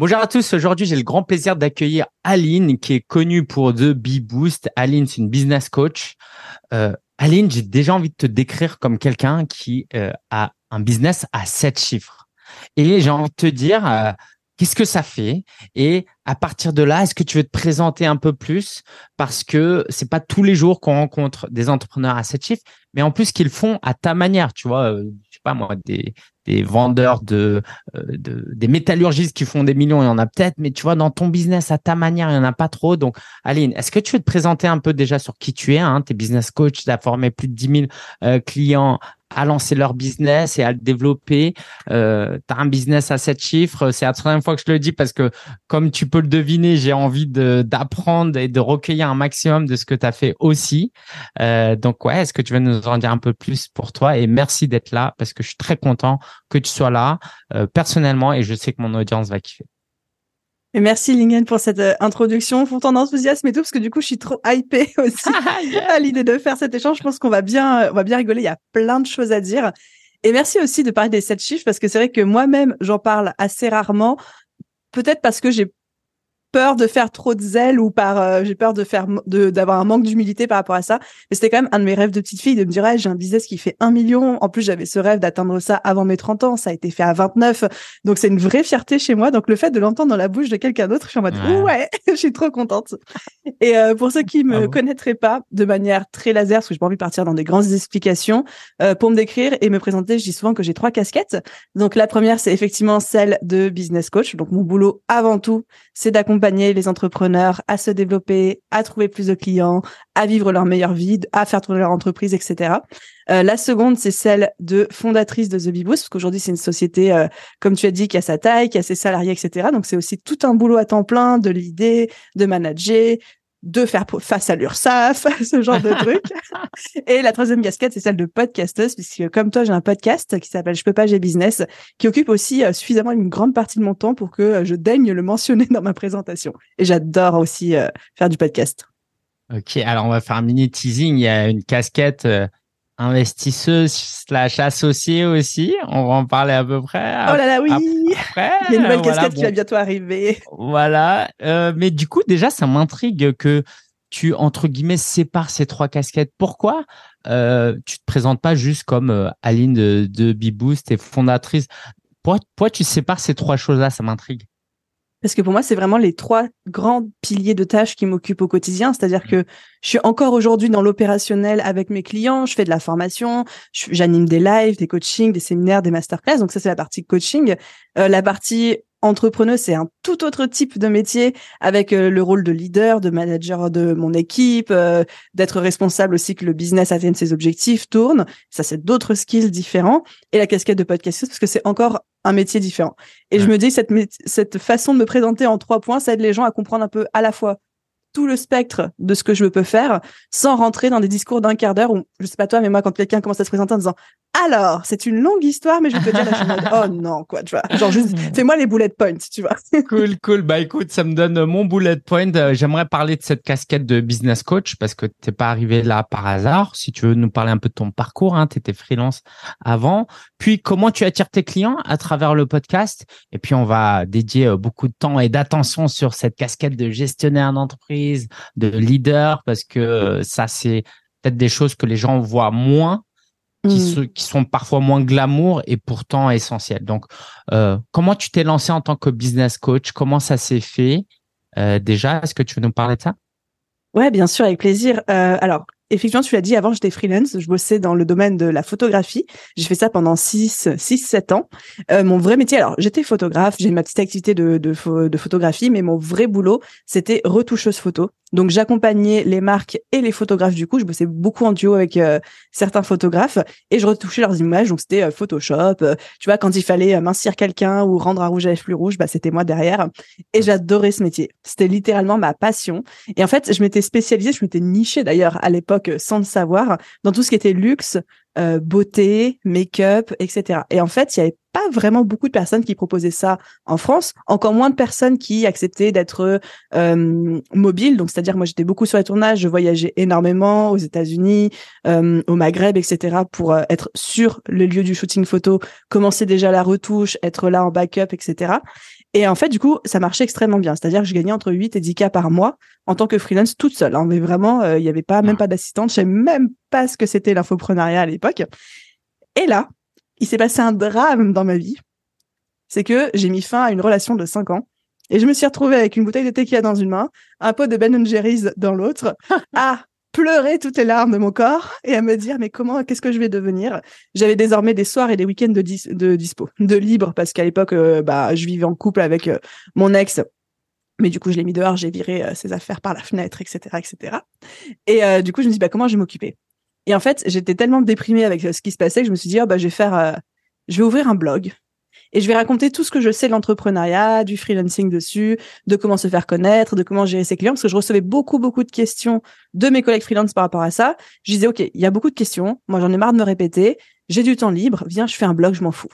Bonjour à tous. Aujourd'hui, j'ai le grand plaisir d'accueillir Aline, qui est connue pour The Bee Boost. Aline, c'est une business coach. Euh, Aline, j'ai déjà envie de te décrire comme quelqu'un qui euh, a un business à sept chiffres. Et j'ai envie de te dire, euh, qu'est-ce que ça fait? Et à partir de là, est-ce que tu veux te présenter un peu plus? Parce que c'est pas tous les jours qu'on rencontre des entrepreneurs à sept chiffres, mais en plus qu'ils font à ta manière. Tu vois, sais pas moi, des, des vendeurs de, euh, de, des métallurgistes qui font des millions, il y en a peut-être, mais tu vois, dans ton business, à ta manière, il n'y en a pas trop. Donc, Aline, est-ce que tu veux te présenter un peu déjà sur qui tu es hein? Tu es business coach, tu formé plus de 10 000 euh, clients à lancer leur business et à le développer. Euh, tu un business à sept chiffres. C'est la troisième fois que je le dis parce que, comme tu peux le deviner, j'ai envie d'apprendre et de recueillir un maximum de ce que tu as fait aussi. Euh, donc, ouais, est-ce que tu veux nous en dire un peu plus pour toi? Et merci d'être là parce que je suis très content que tu sois là euh, personnellement et je sais que mon audience va kiffer. Et merci Lingen pour cette euh, introduction, pour ton enthousiasme et tout, parce que du coup, je suis trop hypée aussi à l'idée de faire cet échange. Je pense qu'on va bien, euh, on va bien rigoler. Il y a plein de choses à dire. Et merci aussi de parler des sept chiffres, parce que c'est vrai que moi-même, j'en parle assez rarement. Peut-être parce que j'ai peur de faire trop de zèle ou par euh, j'ai peur de faire de d'avoir un manque d'humilité par rapport à ça. Mais c'était quand même un de mes rêves de petite fille de me dire j'ai un business qui fait un million. En plus j'avais ce rêve d'atteindre ça avant mes 30 ans. Ça a été fait à 29 donc c'est une vraie fierté chez moi. Donc le fait de l'entendre dans la bouche de quelqu'un d'autre je suis en mode ouais, je suis trop contente. Et euh, pour ceux qui me connaîtraient pas de manière très laser parce que j'ai pas envie de partir dans des grandes explications euh, pour me décrire et me présenter je dis souvent que j'ai trois casquettes. Donc la première c'est effectivement celle de business coach. Donc mon boulot avant tout c'est d'accompagner accompagner les entrepreneurs à se développer, à trouver plus de clients, à vivre leur meilleure vie, à faire tourner leur entreprise, etc. Euh, la seconde, c'est celle de fondatrice de The Bee Boost, parce qu'aujourd'hui, c'est une société, euh, comme tu as dit, qui a sa taille, qui a ses salariés, etc. Donc, c'est aussi tout un boulot à temps plein de l'idée, de manager, de faire face à l'URSSAF, ce genre de truc. Et la troisième casquette, c'est celle de podcasteuse, puisque comme toi, j'ai un podcast qui s'appelle Je peux pas, j'ai business, qui occupe aussi euh, suffisamment une grande partie de mon temps pour que euh, je daigne le mentionner dans ma présentation. Et j'adore aussi euh, faire du podcast. Ok, alors on va faire un mini teasing. Il y a une casquette investisseuse slash associée aussi. On va en parler à peu près. Oh là là, oui. Il y a une nouvelle casquette qui va bientôt arriver. Voilà. Euh, mais du coup, déjà, ça m'intrigue que tu, entre guillemets, sépares ces trois casquettes. Pourquoi euh, tu te présentes pas juste comme euh, Aline de, de Beboost et fondatrice pourquoi, pourquoi tu sépares ces trois choses-là? Ça m'intrigue. Parce que pour moi, c'est vraiment les trois grands piliers de tâches qui m'occupent au quotidien. C'est-à-dire que je suis encore aujourd'hui dans l'opérationnel avec mes clients, je fais de la formation, j'anime des lives, des coachings, des séminaires, des masterclass. Donc ça, c'est la partie coaching. Euh, la partie entrepreneur, c'est un tout autre type de métier avec euh, le rôle de leader, de manager de mon équipe, euh, d'être responsable aussi que le business atteigne ses objectifs, tourne. Ça, c'est d'autres skills différents. Et la casquette de podcast, parce que c'est encore un métier différent. Et je me dis, cette, cette façon de me présenter en trois points, ça aide les gens à comprendre un peu à la fois tout le spectre de ce que je peux faire sans rentrer dans des discours d'un quart d'heure où, je sais pas toi, mais moi, quand quelqu'un commence à se présenter en disant, alors, c'est une longue histoire, mais je te dire, oh non, quoi, tu vois. Genre, juste, fais-moi les bullet points, tu vois. cool, cool. Bah, écoute, ça me donne mon bullet point. Euh, j'aimerais parler de cette casquette de business coach parce que t'es pas arrivé là par hasard. Si tu veux nous parler un peu de ton parcours, hein, étais freelance avant. Puis, comment tu attires tes clients à travers le podcast? Et puis, on va dédier euh, beaucoup de temps et d'attention sur cette casquette de gestionnaire d'entreprise de leader, parce que euh, ça, c'est peut-être des choses que les gens voient moins, qui, mm. qui sont parfois moins glamour et pourtant essentielles. Donc, euh, comment tu t'es lancé en tant que business coach? Comment ça s'est fait? Euh, déjà Est-ce que tu veux nous parler de ça? Ouais, bien sûr, avec plaisir. alors, effectivement, tu l'as dit, avant, j'étais freelance. Je bossais dans le domaine de la photographie. J'ai fait ça pendant 6, 6 7 ans. Euh, mon vrai métier, alors, j'étais photographe. J'ai ma petite activité de, de, de photographie, mais mon vrai boulot, c'était retoucheuse photo. Donc j'accompagnais les marques et les photographes du coup. Je bossais beaucoup en duo avec euh, certains photographes et je retouchais leurs images. Donc c'était euh, Photoshop. Euh, tu vois, quand il fallait mincir quelqu'un ou rendre un rouge à lèvres plus rouge, bah c'était moi derrière. Et j'adorais ce métier. C'était littéralement ma passion. Et en fait, je m'étais spécialisée, je m'étais nichée d'ailleurs à l'époque sans le savoir dans tout ce qui était luxe, euh, beauté, make-up, etc. Et en fait, il y avait pas vraiment beaucoup de personnes qui proposaient ça en France, encore moins de personnes qui acceptaient d'être euh, mobiles. Donc, c'est-à-dire, moi, j'étais beaucoup sur les tournages, je voyageais énormément aux États-Unis, euh, au Maghreb, etc. pour euh, être sur le lieu du shooting photo, commencer déjà la retouche, être là en backup, etc. Et en fait, du coup, ça marchait extrêmement bien. C'est-à-dire que je gagnais entre 8 et 10 cas par mois en tant que freelance toute seule. Hein. Mais vraiment, euh, il n'y avait pas, même pas d'assistante. Je savais même pas ce que c'était l'infoprenariat à l'époque. Et là, il s'est passé un drame dans ma vie. C'est que j'ai mis fin à une relation de 5 ans. Et je me suis retrouvée avec une bouteille de tequila dans une main, un pot de Ben Jerry's dans l'autre, à pleurer toutes les larmes de mon corps et à me dire mais comment qu'est-ce que je vais devenir? J'avais désormais des soirs et des week-ends de, de dispo de libre parce qu'à l'époque euh, bah je vivais en couple avec euh, mon ex mais du coup je l'ai mis dehors j'ai viré euh, ses affaires par la fenêtre etc etc et du coup je me dis bah comment je vais m'occuper? Et en fait j'étais tellement déprimée avec ce qui se passait que je me suis dit oh, bah je vais faire je vais ouvrir un blog et je vais raconter tout ce que je sais de l'entrepreneuriat, du freelancing dessus, de comment se faire connaître, de comment gérer ses clients, parce que je recevais beaucoup, beaucoup de questions de mes collègues freelance par rapport à ça. Je disais, OK, il y a beaucoup de questions. Moi, j'en ai marre de me répéter. J'ai du temps libre. Viens, je fais un blog, je m'en fous.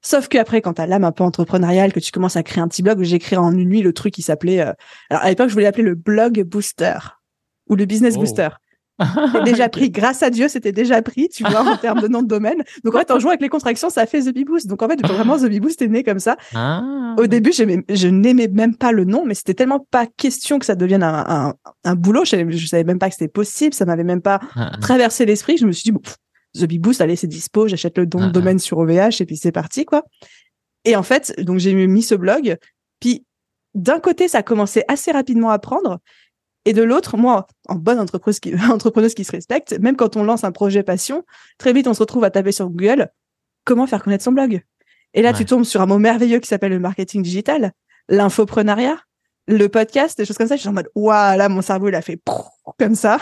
Sauf qu'après, quand t'as l'âme un peu entrepreneuriale, que tu commences à créer un petit blog, j'ai créé en une nuit le truc qui s'appelait, euh, alors à l'époque, je voulais l'appeler le blog booster ou le business oh. booster. Déjà pris. Grâce à Dieu, c'était déjà pris, tu vois, en termes de nom de domaine. Donc, en fait, en jouant avec les contractions, ça fait The Bee Boost. Donc, en fait, vraiment, The Bee Boost est né comme ça. Ah. Au début, je n'aimais même pas le nom, mais c'était tellement pas question que ça devienne un, un, boulot. Je, je savais même pas que c'était possible. Ça m'avait même pas ah, ah. traversé l'esprit. Je me suis dit, bon, The Bee Boost, allez, c'est dispo. J'achète le nom de domaine sur OVH et puis c'est parti, quoi. Et en fait, donc, j'ai mis ce blog. Puis, d'un côté, ça a commencé assez rapidement à prendre. Et de l'autre, moi, en bonne entrepreneuse qui, entrepreneuse qui se respecte, même quand on lance un projet passion, très vite, on se retrouve à taper sur Google comment faire connaître son blog? Et là, tu tombes sur un mot merveilleux qui s'appelle le marketing digital, l'infoprenariat, le podcast, des choses comme ça. Je suis en mode, waouh, là, mon cerveau, il a fait comme ça.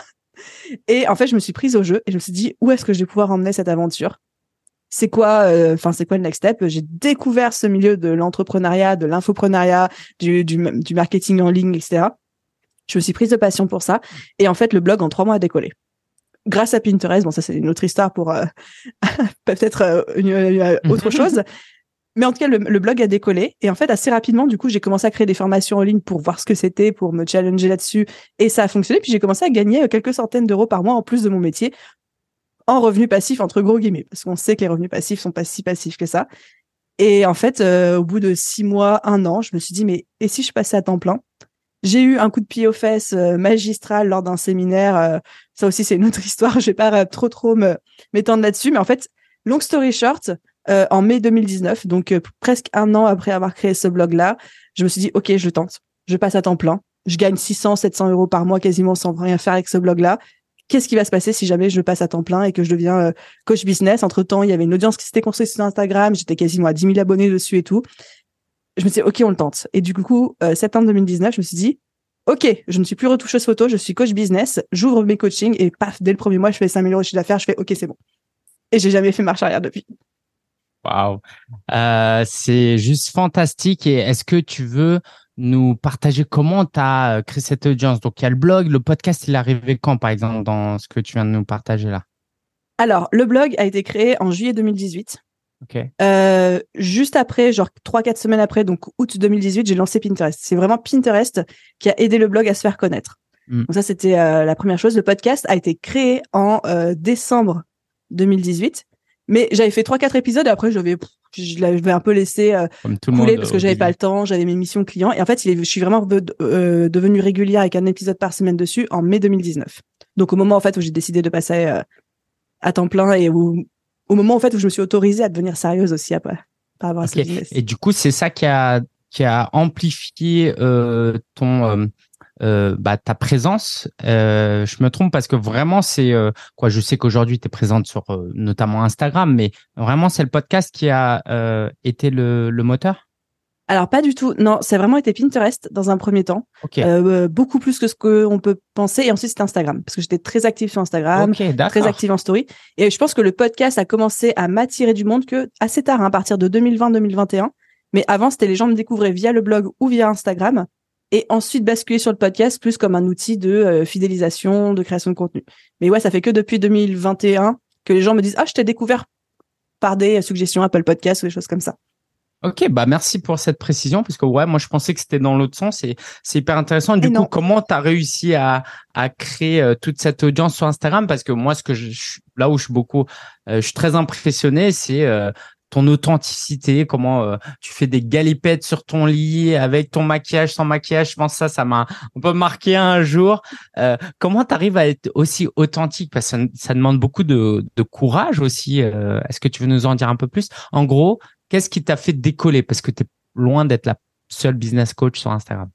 Et en fait, je me suis prise au jeu et je me suis dit, où est-ce que je vais pouvoir emmener cette aventure? C'est quoi, euh, enfin, c'est quoi le next step? J'ai découvert ce milieu de l'entrepreneuriat, de l'infoprenariat, du, du, du marketing en ligne, etc. Je me suis prise de passion pour ça. Et en fait, le blog, en trois mois, a décollé. Grâce à Pinterest, bon, ça, c'est une autre histoire pour euh, peut-être euh, euh, autre chose. Mais en tout cas, le, blog a décollé. Et en fait, assez rapidement, du coup, j'ai commencé à créer des formations en ligne pour voir ce que c'était, pour me challenger là-dessus. Et ça a fonctionné. Puis j'ai commencé à gagner quelques centaines d'euros par mois en plus de mon métier en revenus passifs, entre gros guillemets. Parce qu'on sait que les revenus passifs sont pas si passifs que ça. Et en fait, au bout de six mois, un an, je me suis dit, mais et si je passais à temps plein? J'ai eu un coup de pied aux fesses euh, magistral lors d'un séminaire. Euh, ça aussi, c'est une autre histoire. Je vais pas euh, trop trop me m'étendre là-dessus, mais en fait, long story short, en mai 2019, donc presque un an après avoir créé ce blog-là, je me suis dit ok, je tente, je passe à temps plein, je gagne 600, 700 euros par mois quasiment sans rien faire avec ce blog-là. Qu'est-ce qui va se passer si jamais je passe à temps plein et que je deviens coach business? Entre temps, il y avait une audience qui s'était construite sur Instagram, j'étais quasiment à 10 000 abonnés dessus et tout je me suis dit, OK, on le tente. Et du coup, euh, septembre 2019, je me suis dit, OK, je ne suis plus retoucheuse photo, je suis coach business, j'ouvre mes coachings et paf, dès le premier mois, je fais 5 000 euros de chiffre d'affaires, je fais OK, c'est bon. Et j'ai jamais fait marche arrière depuis. Waouh, euh, c'est juste fantastique. Et est-ce que tu veux nous partager comment tu as euh, créé cette audience? Donc, il y a le blog, le podcast, il est arrivé quand, par exemple, dans ce que tu viens de nous partager là? Alors, le blog a été créé en juillet 2018. Euh, juste après, genre 3-4 semaines après, donc août 2018, j'ai lancé Pinterest. C'est vraiment Pinterest qui a aidé le blog à se faire connaître. Hmm. Donc ça, c'était euh, la première chose. Le podcast a été créé en euh, décembre 2018, mais j'avais fait 3-4 épisodes et après, j'avais je l'avais un peu laissé couler parce que j'avais pas le temps, j'avais mes missions clients. Et en fait, il est, je suis vraiment devenue régulière avec un épisode par semaine dessus en mai 2019. Donc au moment en fait où j'ai décidé de passer à temps plein et où au moment en fait où je me suis autorisée à devenir sérieuse aussi après par rapport à ce business. Et du coup, c'est ça qui a qui a amplifié euh, ton euh, euh, bah, ta présence. Euh, je me trompe parce que vraiment c'est euh, quoi Je sais qu'aujourd'hui tu es présente sur euh, notamment Instagram, mais vraiment c'est le podcast qui a été le, le moteur? Alors pas du tout. Non, c'est vraiment été Pinterest dans un premier temps. Euh, beaucoup plus que ce qu'on peut penser. Et ensuite c'est Instagram parce que j'étais très active sur Instagram, très active en story. Et je pense que le podcast a commencé à m'attirer du monde que assez tard, hein, à partir de 2020-2021. Mais avant c'était les gens me découvraient via le blog ou via Instagram. Et ensuite basculer sur le podcast plus comme un outil de euh, fidélisation, de création de contenu. Mais ouais, ça fait que depuis 2021 que les gens me disent ah je t'ai découvert par des suggestions Apple Podcast ou des choses comme ça. Ok, bah merci pour cette précision parce que ouais, moi je pensais que c'était dans l'autre sens et c'est hyper intéressant. Du coup, comment tu as réussi à, à créer euh, toute cette audience sur Instagram? Parce que moi, ce que je, là où je suis beaucoup, euh, je suis très impressionné, c'est euh, ton authenticité, comment euh, tu fais des galipettes sur ton lit avec ton maquillage, sans maquillage. Je pense que ça, ça m'a un peu marqué un jour. Euh, comment tu arrives à être aussi authentique? Parce que ça, demande beaucoup de, de courage aussi. Euh, est-ce que tu veux nous en dire un peu plus? En gros, qu'est-ce qui t'a fait décoller? Parce que tu es loin d'être la seule business coach sur Instagram.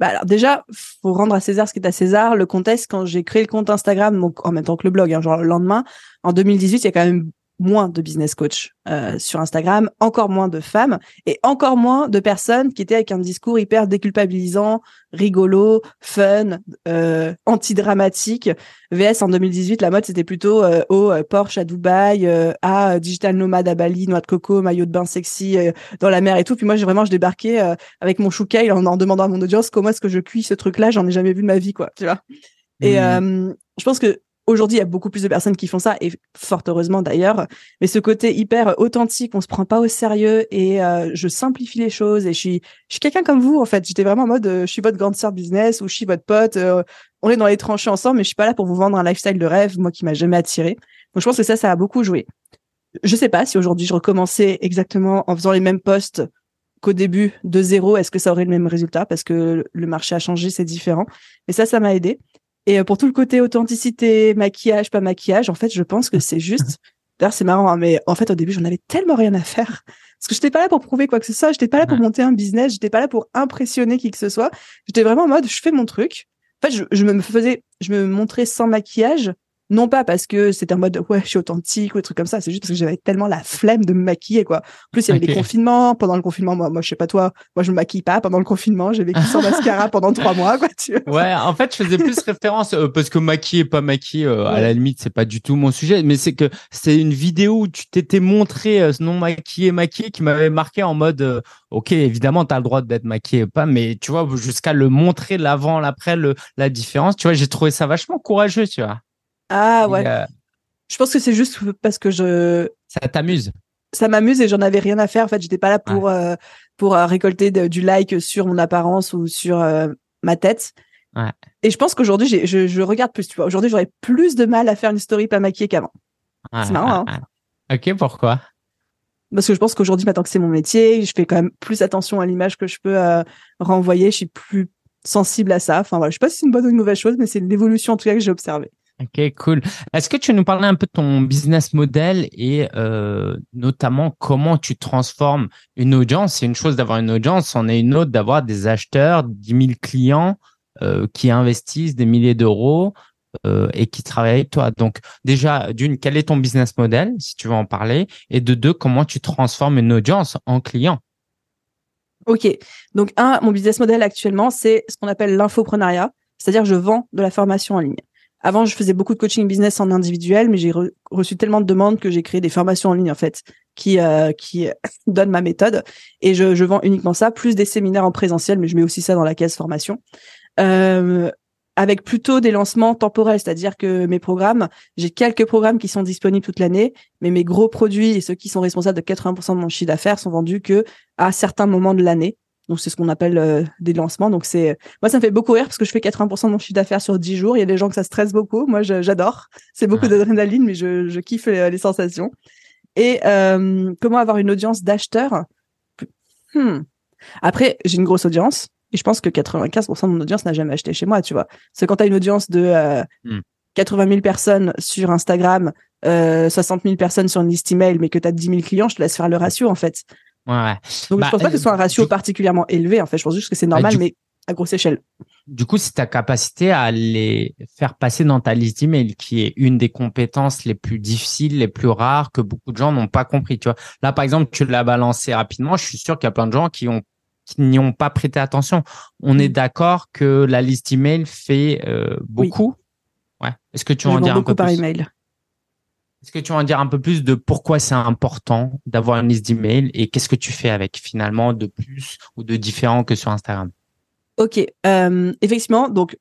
Bah alors déjà, faut rendre à César ce qui est à César. Le contexte, quand j'ai créé le compte Instagram, en même temps que le blog, hein, genre le lendemain, en 2018, il y a quand même moins de business coach euh, sur Instagram, encore moins de femmes et encore moins de personnes qui étaient avec un discours hyper déculpabilisant, rigolo, fun, euh, anti-dramatique. VS en 2018, la mode c'était plutôt euh, au euh, Porsche à Dubaï, euh, à digital nomade à Bali, noix de coco, maillot de bain sexy dans la mer et tout. Puis moi, j'ai vraiment je débarquais avec mon chouquet en, en demandant à mon audience comment est-ce que je cuis ce truc-là. J'en ai jamais vu de ma vie, quoi. Tu vois. Et mmh. je pense que Aujourd'hui, il y a beaucoup plus de personnes qui font ça, et fort heureusement d'ailleurs. Mais ce côté hyper authentique, on se prend pas au sérieux, et euh, je simplifie les choses. Et je suis, je suis quelqu'un comme vous en fait. J'étais vraiment en mode, euh, je suis votre grande sœur business ou je suis votre pote. Euh, on est dans les tranchées ensemble, mais je suis pas là pour vous vendre un lifestyle de rêve, moi qui m'a jamais attiré. Donc je pense que ça, ça a beaucoup joué. Je sais pas si aujourd'hui je recommençais exactement en faisant les mêmes posts qu'au début de zéro, est-ce que ça aurait le même résultat? Parce que le marché a changé, c'est différent. Et ça, ça m'a aidé. Et euh, pour tout le côté authenticité, maquillage, pas maquillage, en fait, je pense que c'est juste. D'ailleurs, c'est marrant, hein, mais en fait, au début, j'en avais tellement rien à faire. Parce que j'étais pas là pour prouver quoi que ce soit, j'étais pas là pour monter un business, j'étais pas là pour impressionner qui que ce soit. J'étais vraiment en mode, je fais mon truc. En fait, je, je me faisais, je me montrais sans maquillage non pas parce que c'était un mode ouais je suis authentique ou des trucs comme ça c'est juste parce que j'avais tellement la flemme de me maquiller quoi. En plus il y avait des confinements. Pendant le confinement moi moi je sais pas toi moi je me maquille pas pendant le confinement. J'ai vécu sans mascara pendant trois mois quoi tu ouais en fait je faisais plus référence euh, parce que maquiller pas maquiller euh, à la limite c'est pas du tout mon sujet. Mais c'est que c'est une vidéo où tu t'étais montré euh, non maquillé maquillé qui m'avait marqué en mode ok évidemment tu as le droit d'être maquillé pas mais tu vois jusqu'à le montrer l'avant l'après le la différence. Tu vois j'ai trouvé ça vachement courageux tu vois ah ouais. Euh, je pense que c'est juste parce que je. Ça t'amuse? Ça m'amuse et j'en avais rien à faire. En fait, j'étais pas là pour euh, pour euh, récolter du like sur mon apparence ou sur ma tête. Ouais. Et je pense qu'aujourd'hui, je, je regarde plus. Tu vois, aujourd'hui, j'aurais plus de mal à faire une story pas maquillée qu'avant. c'est marrant. Hein ok, pourquoi? Parce que je pense qu'aujourd'hui, maintenant que c'est mon métier, je fais quand même plus attention à l'image que je peux renvoyer. Je suis plus sensible à ça. Enfin voilà, je sais pas si c'est une bonne ou une mauvaise chose, mais c'est l'évolution en tout cas que j'ai observée. Ok, cool. Est-ce que tu nous parlais un peu de ton business model et euh, notamment comment tu transformes une audience? C'est une chose d'avoir une audience, c'en est une autre d'avoir des acheteurs, 10 000 clients euh, qui investissent des milliers d'euros euh, et qui travaillent avec toi. Donc déjà, d'une, quel est ton business model, si tu veux en parler, et de deux, comment tu transformes une audience en client? Ok, donc un, mon business model actuellement, c'est ce qu'on appelle l'infoprenariat, c'est-à-dire je vends de la formation en ligne. Avant, je faisais beaucoup de coaching business en individuel, mais j'ai reçu tellement de demandes que j'ai créé des formations en ligne en fait qui euh, qui donnent ma méthode et je, je, vends uniquement ça, plus des séminaires en présentiel, mais je mets aussi ça dans la caisse formation. Euh, avec plutôt des lancements temporels, c'est-à-dire que mes programmes, j'ai quelques programmes qui sont disponibles toute l'année, mais mes gros produits et ceux qui sont responsables de 80% de mon chiffre d'affaires sont vendus que à certains moments de l'année. Donc c'est ce qu'on appelle euh, des lancements. Donc c'est moi ça me fait beaucoup rire parce que je fais 80% de mon chiffre d'affaires sur 10 jours. Il y a des gens que ça stresse beaucoup. Moi j'adore. C'est beaucoup d'adrénaline, mais je, je kiffe les, sensations. Et euh, comment avoir une audience d'acheteurs? Hmm. Après j'ai une grosse audience et je pense que 95% de mon audience n'a jamais acheté chez moi. Tu vois. C'est quand tu as une audience de 80 euh, 000 hmm. personnes sur Instagram, 60 000 personnes sur une liste email, mais que tu as 10 000 clients, je te laisse faire le ratio en fait. Ouais, Donc, je bah, pense pas que ce soit un ratio particulièrement élevé. En fait, je pense juste que c'est bah, normal, mais à grosse échelle. Du coup, c'est ta capacité à les faire passer dans ta liste d'email qui est une des compétences les plus difficiles, les plus rares que beaucoup de gens n'ont pas compris. Tu vois, là, par exemple, tu l'as balancé rapidement. Je suis sûr qu'il y a plein de gens qui ont n'y ont pas prêté attention. On est mm. d'accord que la liste email fait euh, beaucoup? Ouais. Est-ce que tu en dire un peu par email. Est-ce que tu vas en dire un peu plus de pourquoi c'est important d'avoir une liste d'emails et qu'est-ce que tu fais avec finalement de plus ou de différent que sur Instagram? Ok, euh, effectivement, donc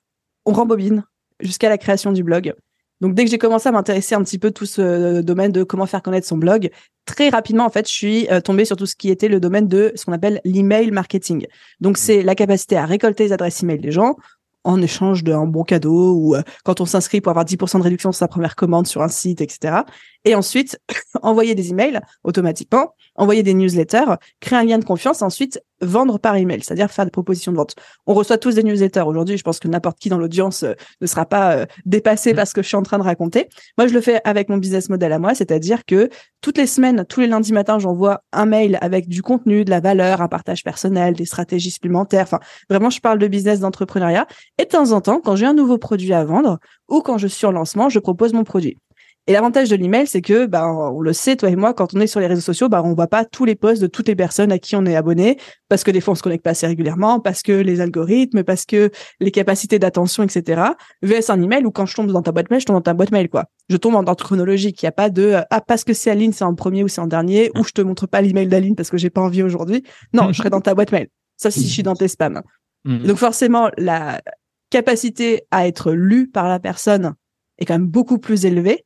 on rembobine jusqu'à la création du blog. Donc dès que j'ai commencé à m'intéresser un petit peu tout ce domaine de comment faire connaître son blog, très rapidement en fait, je suis euh, tombée sur tout ce qui était le domaine de ce qu'on appelle l'email marketing. Donc c'est la capacité à récolter les adresses email des gens en échange d'un bon cadeau ou euh, quand on s'inscrit pour avoir 10% de réduction sur sa première commande sur un site, etc. Et ensuite, envoyer des emails automatiquement, envoyer des newsletters, créer un lien de confiance, ensuite vendre par email, c'est-à-dire faire des propositions de vente. On reçoit tous des newsletters aujourd'hui. Je pense que n'importe qui dans l'audience euh, ne sera pas euh, dépassé par ce que je suis en train de raconter. Moi, je le fais avec mon business model à moi, c'est-à-dire que toutes les semaines, tous les lundis matins, j'envoie un mail avec du contenu, de la valeur, un partage personnel, des stratégies supplémentaires. Enfin, vraiment, je parle de business, d'entrepreneuriat. Et de temps en temps, quand j'ai un nouveau produit à vendre ou quand je suis en lancement, je propose mon produit. Et l'avantage de l'email, c'est que, bah, on le sait, toi et moi, quand on est sur les réseaux sociaux, bah, on voit pas tous les posts de toutes les personnes à qui on est abonné, parce que des fois on se connecte pas assez régulièrement, parce que les algorithmes, parce que les capacités d'attention, etc. VS un email ou quand je tombe dans ta boîte mail, je tombe dans ta boîte mail, quoi. Je tombe en ordre chronologique. Il n'y a pas de, ah, parce que c'est Aline, c'est en premier ou c'est en dernier, ou je te montre pas l'email d'Aline parce que j'ai pas envie aujourd'hui. Non, je serai dans ta boîte mail. Sauf si je suis dans tes spams. Mm. Donc forcément, la capacité à être lu par la personne est quand même beaucoup plus élevée.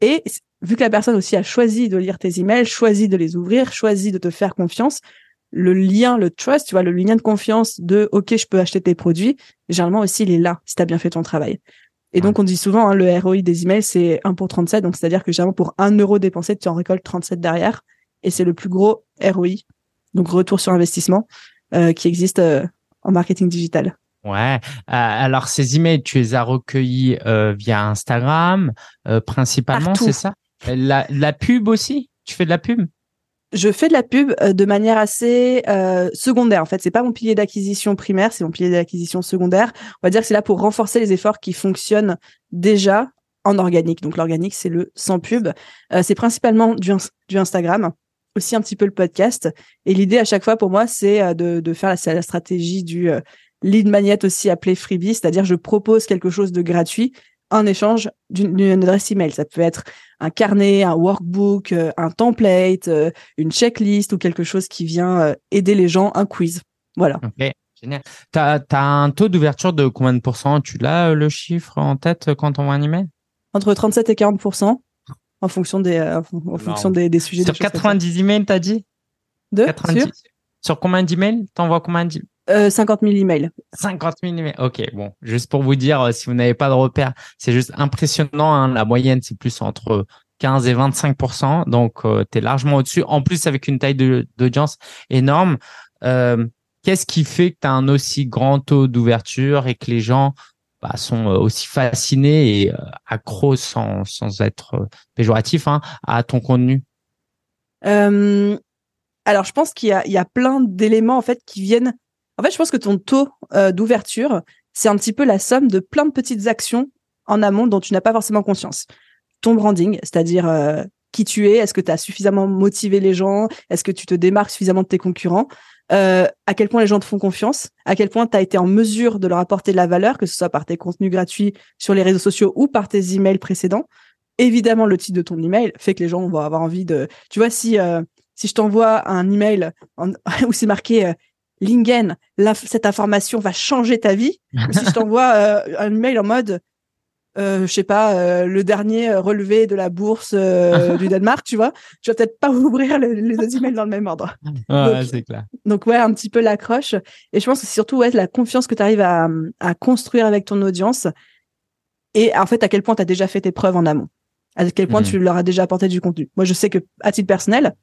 Et vu que la personne aussi a choisi de lire tes emails, choisi de les ouvrir, choisi de te faire confiance, le lien, le trust, tu vois, le lien de confiance de OK, je peux acheter tes produits, généralement aussi il est là si tu as bien fait ton travail. Et donc on dit souvent hein, le ROI des emails c'est 1 pour 37, donc c'est-à-dire que généralement pour 1 euro dépensé, tu en récoltes 37 derrière, et c'est le plus gros ROI, donc retour sur investissement, euh, qui existe euh, en marketing digital. Ouais. Euh, alors ces emails, tu les as recueillis euh, via Instagram euh, principalement, c'est ça? La, la, pub aussi? Tu fais de la pub? Je fais de la pub de manière assez secondaire. En fait, c'est pas mon pilier d'acquisition primaire, c'est mon pilier d'acquisition secondaire. On va dire que c'est là pour renforcer les efforts qui fonctionnent déjà en organique. Donc l'organique, c'est le sans pub. c'est principalement du, du Instagram aussi un petit peu le podcast. Et l'idée à chaque fois pour moi, c'est de, de faire la, la stratégie du lead magnet aussi appelé freebie, c'est-à-dire je propose quelque chose de gratuit en échange d'une adresse email. Ça peut être un carnet, un workbook, euh, un template, euh, une checklist ou quelque chose qui vient euh, aider les gens, un quiz. Voilà. Ok, génial. Tu as, un taux d'ouverture de combien de pourcents? Tu l'as le chiffre en tête quand on voit un email? Entre 37 et 40 en fonction des, en fonction des, des, sujets. Sur 90 emails, t'as dit? De? 90. Sur, sur combien d'emails? T'envoies combien d'emails euh, 50 000 emails. 50 000 emails. Ok, bon, juste pour vous dire, euh, si vous n'avez pas de repère, c'est juste impressionnant. Hein. La moyenne, c'est plus entre 15 et 25% Donc, euh, tu es largement au-dessus. En plus, avec une taille d'audience énorme. Euh, Qu'est-ce qui fait que tu as un aussi grand taux d'ouverture et que les gens bah, sont euh, aussi fascinés et accros sans, sans être péjoratif hein, à ton contenu? Alors, je pense qu'il y, y a, plein d'éléments en fait qui viennent en fait, je pense que ton taux euh, d'ouverture, c'est un petit peu la somme de plein de petites actions en amont dont tu n'as pas forcément conscience. Ton branding, c'est-à-dire euh, qui tu es, est-ce que tu as suffisamment motivé les gens, est-ce que tu te démarques suffisamment de tes concurrents, euh, à quel point les gens te font confiance, à quel point tu as été en mesure de leur apporter de la valeur, que ce soit par tes contenus gratuits sur les réseaux sociaux ou par tes emails précédents. Évidemment, le titre de ton email fait que les gens vont avoir envie de... Tu vois, si... si je t'envoie un email où c'est marqué Lingen, cette information va changer ta vie. si je t'envoie euh, un email en mode, euh, je sais pas, euh, le dernier relevé de la bourse euh, du Danemark, tu vois, tu vas peut-être pas ouvrir les, les emails dans le même ordre. Ouais, c'est clair. Donc ouais, un petit peu l'accroche. Et je pense que c'est surtout ouais, la confiance que tu arrives à, à, construire avec ton audience et en fait à quel point tu as déjà fait tes preuves en amont? À quel point mmh. tu leur as déjà apporté du contenu? Moi, je sais que à titre personnel,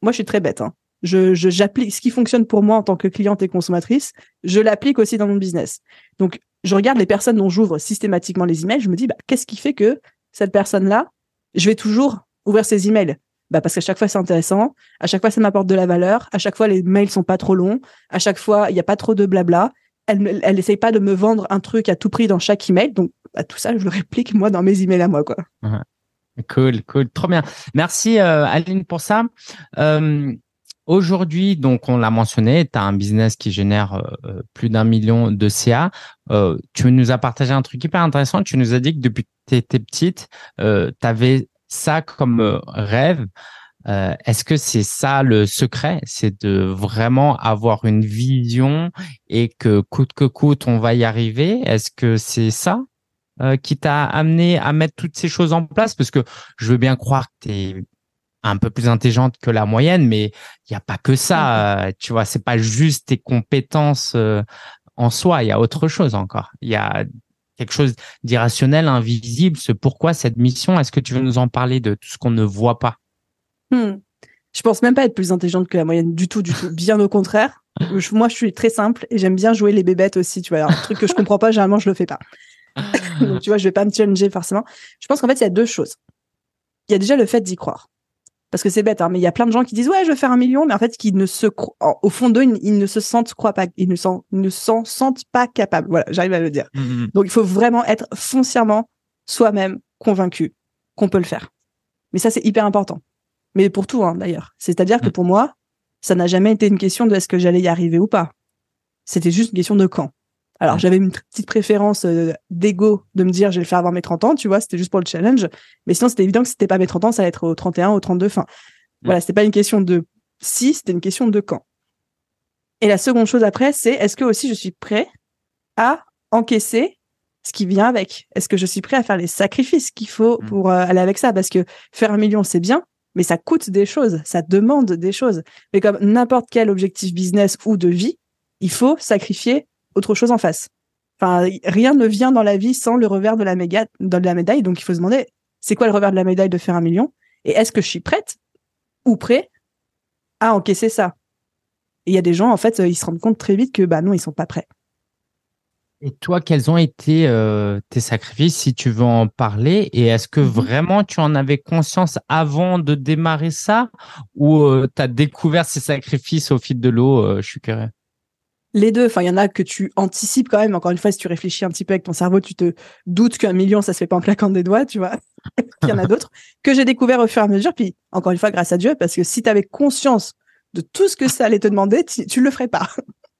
moi, je suis très bête. Hein je j'applique ce qui fonctionne pour moi en tant que cliente et consommatrice, je l'applique aussi dans mon business. Donc je regarde les personnes dont j'ouvre systématiquement les emails, je me dis bah qu'est-ce qui fait que cette personne-là, je vais toujours ouvrir ses emails? Bah parce qu'à chaque fois c'est intéressant, à chaque fois ça m'apporte de la valeur, à chaque fois les mails sont pas trop longs, à chaque fois il n'y a pas trop de blabla. Elle elle essaye pas de me vendre un truc à tout prix dans chaque email, donc bah, tout ça je le réplique moi dans mes emails à moi quoi. Cool, cool, trop bien. Merci euh, Aline pour ça. Euh, Aujourd'hui, donc on l'a mentionné, tu as un business qui génère euh, euh, plus d'un million de CA. Euh, tu nous as partagé un truc hyper intéressant. Tu nous as dit que depuis que tu étais petite, euh, tu avais ça comme rêve. Est-ce que c'est ça le secret? C'est de vraiment avoir une vision et que coûte que coûte, on va y arriver? Est-ce que c'est ça qui t'a amené à mettre toutes ces choses en place? Parce que je veux bien croire que tu es un peu plus intelligente que la moyenne, mais il n'y a pas que ça. Euh, tu vois, c'est pas juste tes compétences euh, en soi. Il y a autre chose encore. Il y a quelque chose d'irrationnel, invisible. Ce pourquoi cette mission Est-ce que tu veux nous en parler de tout ce qu'on ne voit pas? Hmm. Je pense même pas être plus intelligente que la moyenne du tout, du tout. Bien au contraire. moi, je suis très simple et j'aime bien jouer les bébêtes aussi. Tu vois, un truc que je comprends pas, généralement, je le fais pas. Donc, tu vois, je vais pas me challenger forcément. Je pense qu'en fait, il y a deux choses. Il y a déjà le fait d'y croire. Parce que c'est bête, hein, mais il y a plein de gens qui disent ouais, je veux faire un million, mais en fait, qui ne se, au fond d'eux, ils, ne se sentent croient pas, ils ne s'en, ne s'en sentent pas capables. Voilà, j'arrive à le dire. Mmh, mmh. Donc, il faut vraiment être foncièrement soi-même convaincu qu'on peut le faire. Mais ça, c'est hyper important. Mais pour tout, hein, d'ailleurs. C'est-à-dire que mmh. pour moi, ça n'a jamais été une question de est-ce que j'allais y arriver ou pas. C'était juste une question de quand. Alors, j'avais une petite préférence euh, d'ego de me dire, je vais le faire avant mes 30 ans, tu vois, c'était juste pour le challenge. Mais sinon, c'était évident que c'était pas mes 30 ans, ça allait être au 31, au 32. Enfin, voilà, c'était pas une question de si, c'était une question de quand. Et la seconde chose après, c'est est-ce que aussi je suis prêt à encaisser ce qui vient avec? Est-ce que je suis prêt à faire les sacrifices qu'il faut mmh. pour euh, aller avec ça? Parce que faire un million, c'est bien, mais ça coûte des choses, ça demande des choses. Mais comme n'importe quel objectif business ou de vie, il faut sacrifier autre chose en face. Enfin, rien ne vient dans la vie sans le revers de la, méga, de la médaille. Donc, il faut se demander, c'est quoi le revers de la médaille de faire un million? Et est-ce que je suis prête ou prêt à encaisser ça? Et il y a des gens, en fait, ils se rendent compte très vite que, bah non, ils sont pas prêts. Et toi, quels ont été euh, tes sacrifices, si tu veux en parler? Et est-ce que mmh vraiment tu en avais conscience avant de démarrer ça? Ou euh, tu as découvert ces sacrifices au fil de l'eau euh, Je suis curieux les deux. Enfin, il y en a que tu anticipes quand même. Encore une fois, si tu réfléchis un petit peu avec ton cerveau, tu te doutes qu'un million, ça se fait pas en claquant des doigts, tu vois. il y en a d'autres que j'ai découvert au fur et à mesure. Puis, encore une fois, grâce à Dieu, parce que si tu avais conscience de tout ce que ça allait te demander, tu, tu le ferais pas.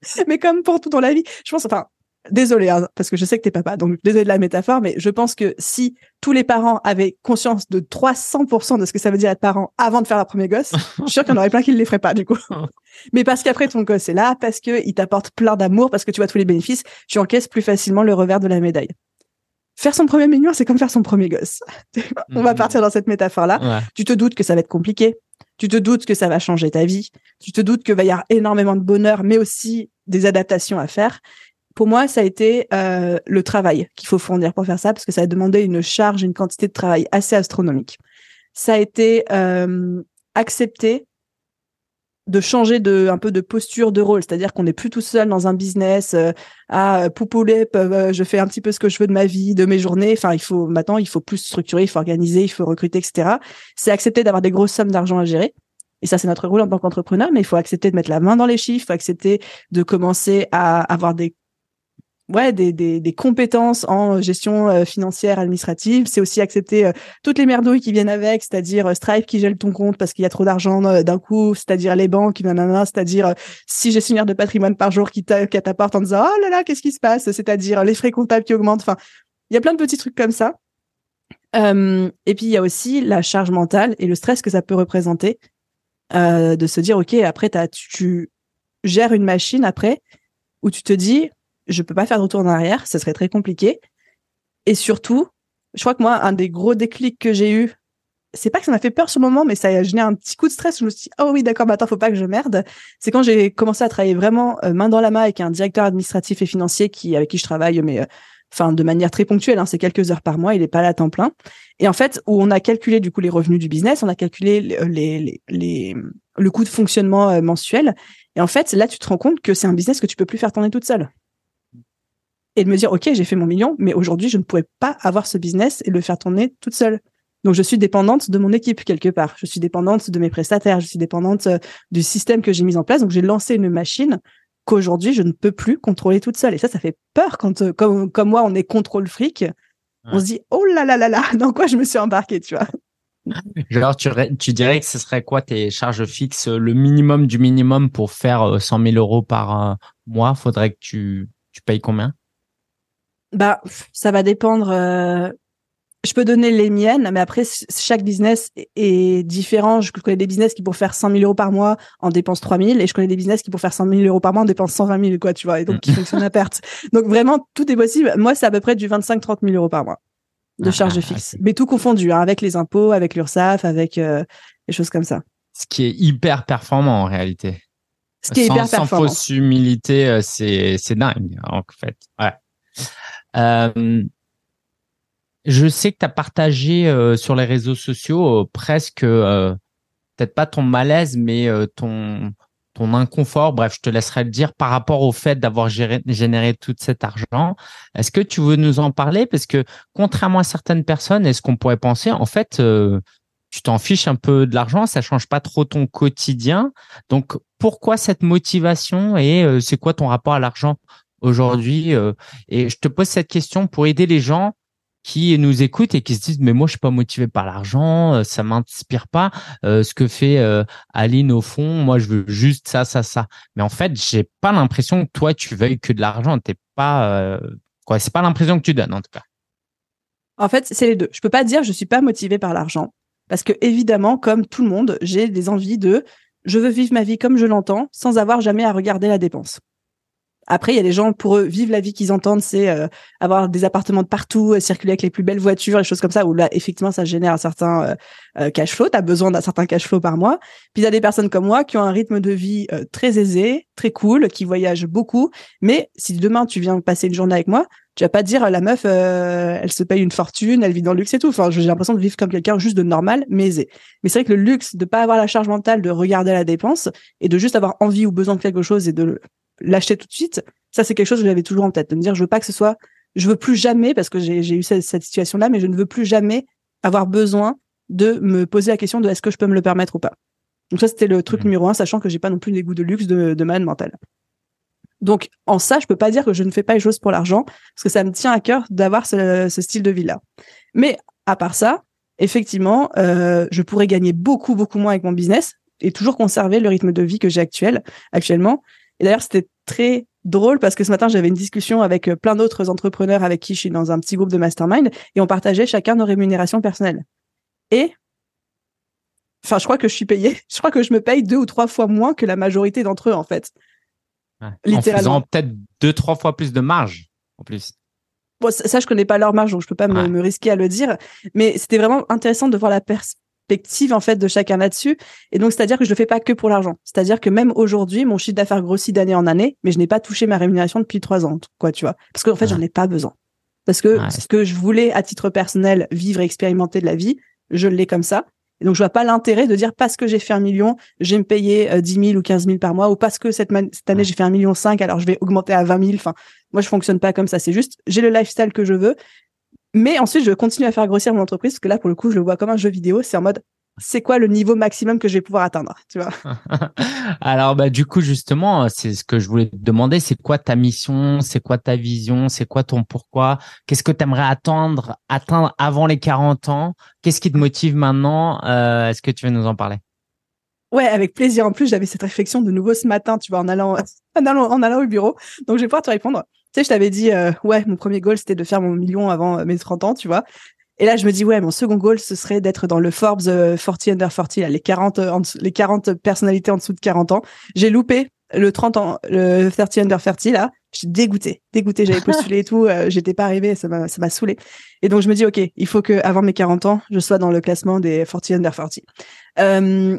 Mais comme pour tout dans la vie, je pense, enfin, désolé, hein, parce que je sais que t'es papa, donc désolé de la métaphore, mais je pense que si tous les parents avaient conscience de 300% de ce que ça veut dire être parent avant de faire leur premier gosse, je suis sûr qu'il y en aurait plein qui ne les feraient pas, du coup. mais parce qu'après, ton gosse est là, parce qu'il t'apporte plein d'amour, parce que tu vois tous les bénéfices, tu encaisses plus facilement le revers de la médaille. Faire son premier million, c'est comme faire son premier gosse. On va mm-hmm. partir dans cette métaphore-là. Tu te doutes que ça va être compliqué. Tu te doutes que ça va changer ta vie. Tu te doutes que va y avoir énormément de bonheur, mais aussi des adaptations à faire pour moi, ça a été euh, le travail qu'il faut fournir pour faire ça, parce que ça a demandé une charge, une quantité de travail assez astronomique. Ça a été euh, accepter de changer de un peu de posture de rôle, c'est-à-dire qu'on n'est plus tout seul dans un business euh, à poupoulep, je fais un petit peu ce que je veux de ma vie, de mes journées. Enfin, il faut maintenant, il faut plus structurer, il faut organiser, il faut recruter, etc. C'est accepter d'avoir des grosses sommes d'argent à gérer. Et ça, c'est notre rôle en tant qu'entrepreneur, mais il faut accepter de mettre la main dans les chiffres, faut accepter de commencer à avoir des ouais, des, des, compétences en gestion euh, financière, administrative. C'est aussi accepter euh, toutes les merdouilles qui viennent avec, c'est-à-dire euh, Stripe qui gèle ton compte parce qu'il y a trop d'argent d'un coup, c'est-à-dire les banques, nanana, c'est-à-dire six gestionnaires de patrimoine par jour qui t'apportent en disant oh là là, qu'est-ce qui se passe, c'est-à-dire les frais comptables qui augmentent. Enfin, il y a plein de petits trucs comme ça. et puis il y a aussi la charge mentale et le stress que ça peut représenter de se dire ok après as, tu gères une machine après où tu te dis je peux pas faire de retour en arrière, ce serait très compliqué. Et surtout, je crois que moi, un des gros déclics que j'ai eu, c'est pas que ça m'a fait peur sur le moment, mais ça a généré un petit coup de stress. Je me suis dit, oh oui, d'accord, attends, faut pas que je merde. C'est quand j'ai commencé à travailler vraiment euh, main dans la main avec un directeur administratif et financier qui, avec qui je travaille, mais euh, enfin de manière très ponctuelle, hein, c'est quelques heures par mois, il est pas là à temps plein. Et en fait, où on a calculé du coup les revenus du business, on a calculé les, les, les, le coût de fonctionnement euh, mensuel. Et en fait, là, tu te rends compte que c'est un business que tu peux plus faire tourner toute seule et de me dire, OK, j'ai fait mon million, mais aujourd'hui, je ne pourrais pas avoir ce business et le faire tourner toute seule. Donc, je suis dépendante de mon équipe quelque part. Je suis dépendante de mes prestataires. Je suis dépendante euh, du système que j'ai mis en place. Donc, j'ai lancé une machine qu'aujourd'hui, je ne peux plus contrôler toute seule. Et ça, ça fait peur quand, euh, comme, comme moi, on est contrôle fric. On se dit, oh là là là là, dans quoi je me suis embarqué, tu vois? Alors, tu, tu, dirais que ce serait quoi tes charges fixes, le minimum du minimum pour faire 100 euh, 000 euros par mois? Faudrait que tu, tu payes combien? Bah, ça va dépendre. Euh, je peux donner les miennes, mais après, chaque business est différent. Je connais des business qui, pour faire 100 000 euros par mois, en dépensent 3 000. Et je connais des business qui, pour faire 100 000 euros par mois, en dépensent 120 000, quoi, tu vois. Et donc, qui mm. fonctionnent à perte. Donc, vraiment, tout est possible. Moi, c'est à peu près du 25-30 000 euros par mois de ah, charges fixes. Mais tout confondu, hein, avec les impôts, avec l'URSSAF, avec euh, les choses comme ça. Ce qui est hyper performant en réalité. Ce qui est hyper sans fausse humilité, c'est c'est dingue en fait. Ouais. Euh, je sais que tu as partagé euh, sur les réseaux sociaux euh, presque, euh, peut-être pas ton malaise, mais ton, ton inconfort, bref, je te laisserai le dire, par rapport au fait d'avoir généré tout cet argent. Est-ce que tu veux nous en parler? Parce que contrairement à certaines personnes, est-ce qu'on pourrait penser, en fait, tu t'en fiches un peu de l'argent, ça change pas trop ton quotidien. Donc, pourquoi cette motivation et c'est quoi ton rapport à l'argent? Aujourd'hui Et je te pose cette question pour aider les gens qui nous écoutent et qui se disent mais moi je suis pas motivé par l'argent, euh, ça m'inspire pas. Euh, ce que fait euh, Aline au fond, moi je veux juste ça, ça, ça. Mais en fait j'ai pas l'impression que toi tu veuilles que de l'argent. T'es pas quoi, c'est pas l'impression que tu donnes en tout cas. En fait c'est les deux. Je peux pas dire je suis pas motivé par l'argent parce que évidemment comme tout le monde j'ai des envies de je veux vivre ma vie comme je l'entends sans avoir jamais à regarder la dépense. Après, il y a des gens, pour eux, vivre la vie qu'ils entendent, c'est euh, avoir des appartements de partout, euh, circuler avec les plus belles voitures, les choses comme ça, où là, effectivement, ça génère un certain euh, cash flow. Tu as besoin d'un certain cash flow par mois. Puis il y a des personnes comme moi qui ont un rythme de vie très aisé, très cool, qui voyagent beaucoup. Mais si demain, tu viens passer une journée avec moi, tu vas pas dire la meuf, elle se paye une fortune, elle vit dans le luxe et tout. Enfin, j'ai l'impression de vivre comme quelqu'un juste de normal, mais aisé. Mais c'est vrai que le luxe, de pas avoir la charge mentale de regarder la dépense et de juste avoir envie ou besoin de quelque chose et de l'acheter tout de suite. Ça, c'est quelque chose que j'avais toujours en tête, de me dire, je veux pas que ce soit, je veux plus jamais, parce que j'ai eu cette, situation-là, mais je ne veux plus jamais avoir besoin de me poser la question de est-ce que je peux me le permettre ou pas. Donc ça, c'était le truc mmh. numéro un, sachant que j'ai pas non plus des goûts de luxe de, de mentale. Donc en ça, je peux pas dire que je ne fais pas les choses pour l'argent, parce que ça me tient à cœur d'avoir ce, style de vie-là. Mais à part ça, effectivement, euh, je pourrais gagner beaucoup, beaucoup moins avec mon business et toujours conserver le rythme de vie que j'ai actuel, actuellement. Et d'ailleurs, c'était très drôle parce que ce matin, j'avais une discussion avec euh, plein d'autres entrepreneurs avec qui je suis dans un petit groupe de mastermind et on partageait chacun nos rémunérations personnelles. Et enfin, je crois que je suis payé. Je crois que je me paye deux ou trois fois moins que la majorité d'entre eux, en fait. Littéralement. En faisant peut-être deux, trois fois plus de marge, en plus. Bon, ça, je connais pas leur marge, donc je peux pas me, me, risquer à le dire. Mais c'était vraiment intéressant de voir la, pers en fait de chacun là-dessus. Et donc c'est-à-dire que je le fais pas que pour l'argent. C'est-à-dire que même aujourd'hui, mon chiffre d'affaires grossit d'année en année, mais je n'ai pas touché ma rémunération depuis trois ans, quoi, tu vois. Parce qu'en fait, j'en ai pas besoin. Parce que ce que je voulais à titre personnel vivre et expérimenter de la vie, je l'ai comme ça. Et donc, je vois pas l'intérêt de dire parce que j'ai fait un million, je vais me payer euh, 10 000 ou 15 000 par mois, ou parce que cette, cette année j'ai fait un million cinq, alors je vais augmenter à 20 000. Enfin, moi, je fonctionne pas comme ça. C'est juste, j'ai le lifestyle que je veux. Mais ensuite, je continue à faire grossir mon entreprise parce que là, pour le coup, je le vois comme un jeu vidéo. C'est en mode, c'est quoi le niveau maximum que je vais pouvoir atteindre, tu vois? Alors bah du coup justement, c'est ce que je voulais te demander, c'est quoi ta mission, c'est quoi ta vision, c'est quoi ton pourquoi? Qu'est-ce que tu aimerais attendre atteindre avant les 40 ans? Qu'est-ce qui te motive maintenant? Euh, Est-ce que tu veux nous en parler? Ouais, avec plaisir. En plus, j'avais cette réflexion de nouveau ce matin, tu vois, en allant, en allant, en allant au bureau. Donc, je vais pouvoir te répondre. Tu sais, je t'avais dit, euh, ouais, mon premier goal, c'était de faire mon million avant mes 30 ans, tu vois. Et là, je me dis, ouais, mon second goal, ce serait d'être dans le Forbes 40 euh, under 40, les 40, euh, les 40 personnalités en dessous de 40 ans. J'ai loupé le 30 ans, le 30 under 30, là. J'étais dégoûtée, dégoûtée. J'avais postulé et tout. Euh, j'étais pas arrivée. Ça m'a, ça m'a saoulé. Et donc, je me dis, OK, il faut que, avant mes 40 ans, je sois dans le classement des 40 under 40. Euh,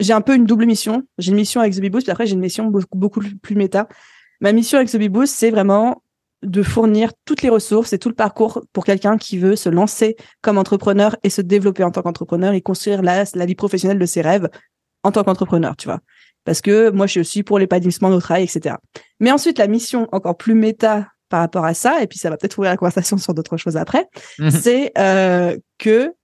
j'ai un peu une double mission. J'ai une mission avec The Boost, puis après, j'ai une mission beaucoup, beaucoup plus méta. Ma mission avec The Boost, c'est vraiment de fournir toutes les ressources et tout le parcours pour quelqu'un qui veut se lancer comme entrepreneur et se développer en tant qu'entrepreneur et construire la, la vie professionnelle de ses rêves en tant qu'entrepreneur, tu vois. Parce que moi, je suis aussi pour l'épanouissement de travail, etc. Mais ensuite, la mission encore plus méta par rapport à ça, et puis ça va peut-être ouvrir la conversation sur d'autres choses après, mhm. c'est euh, que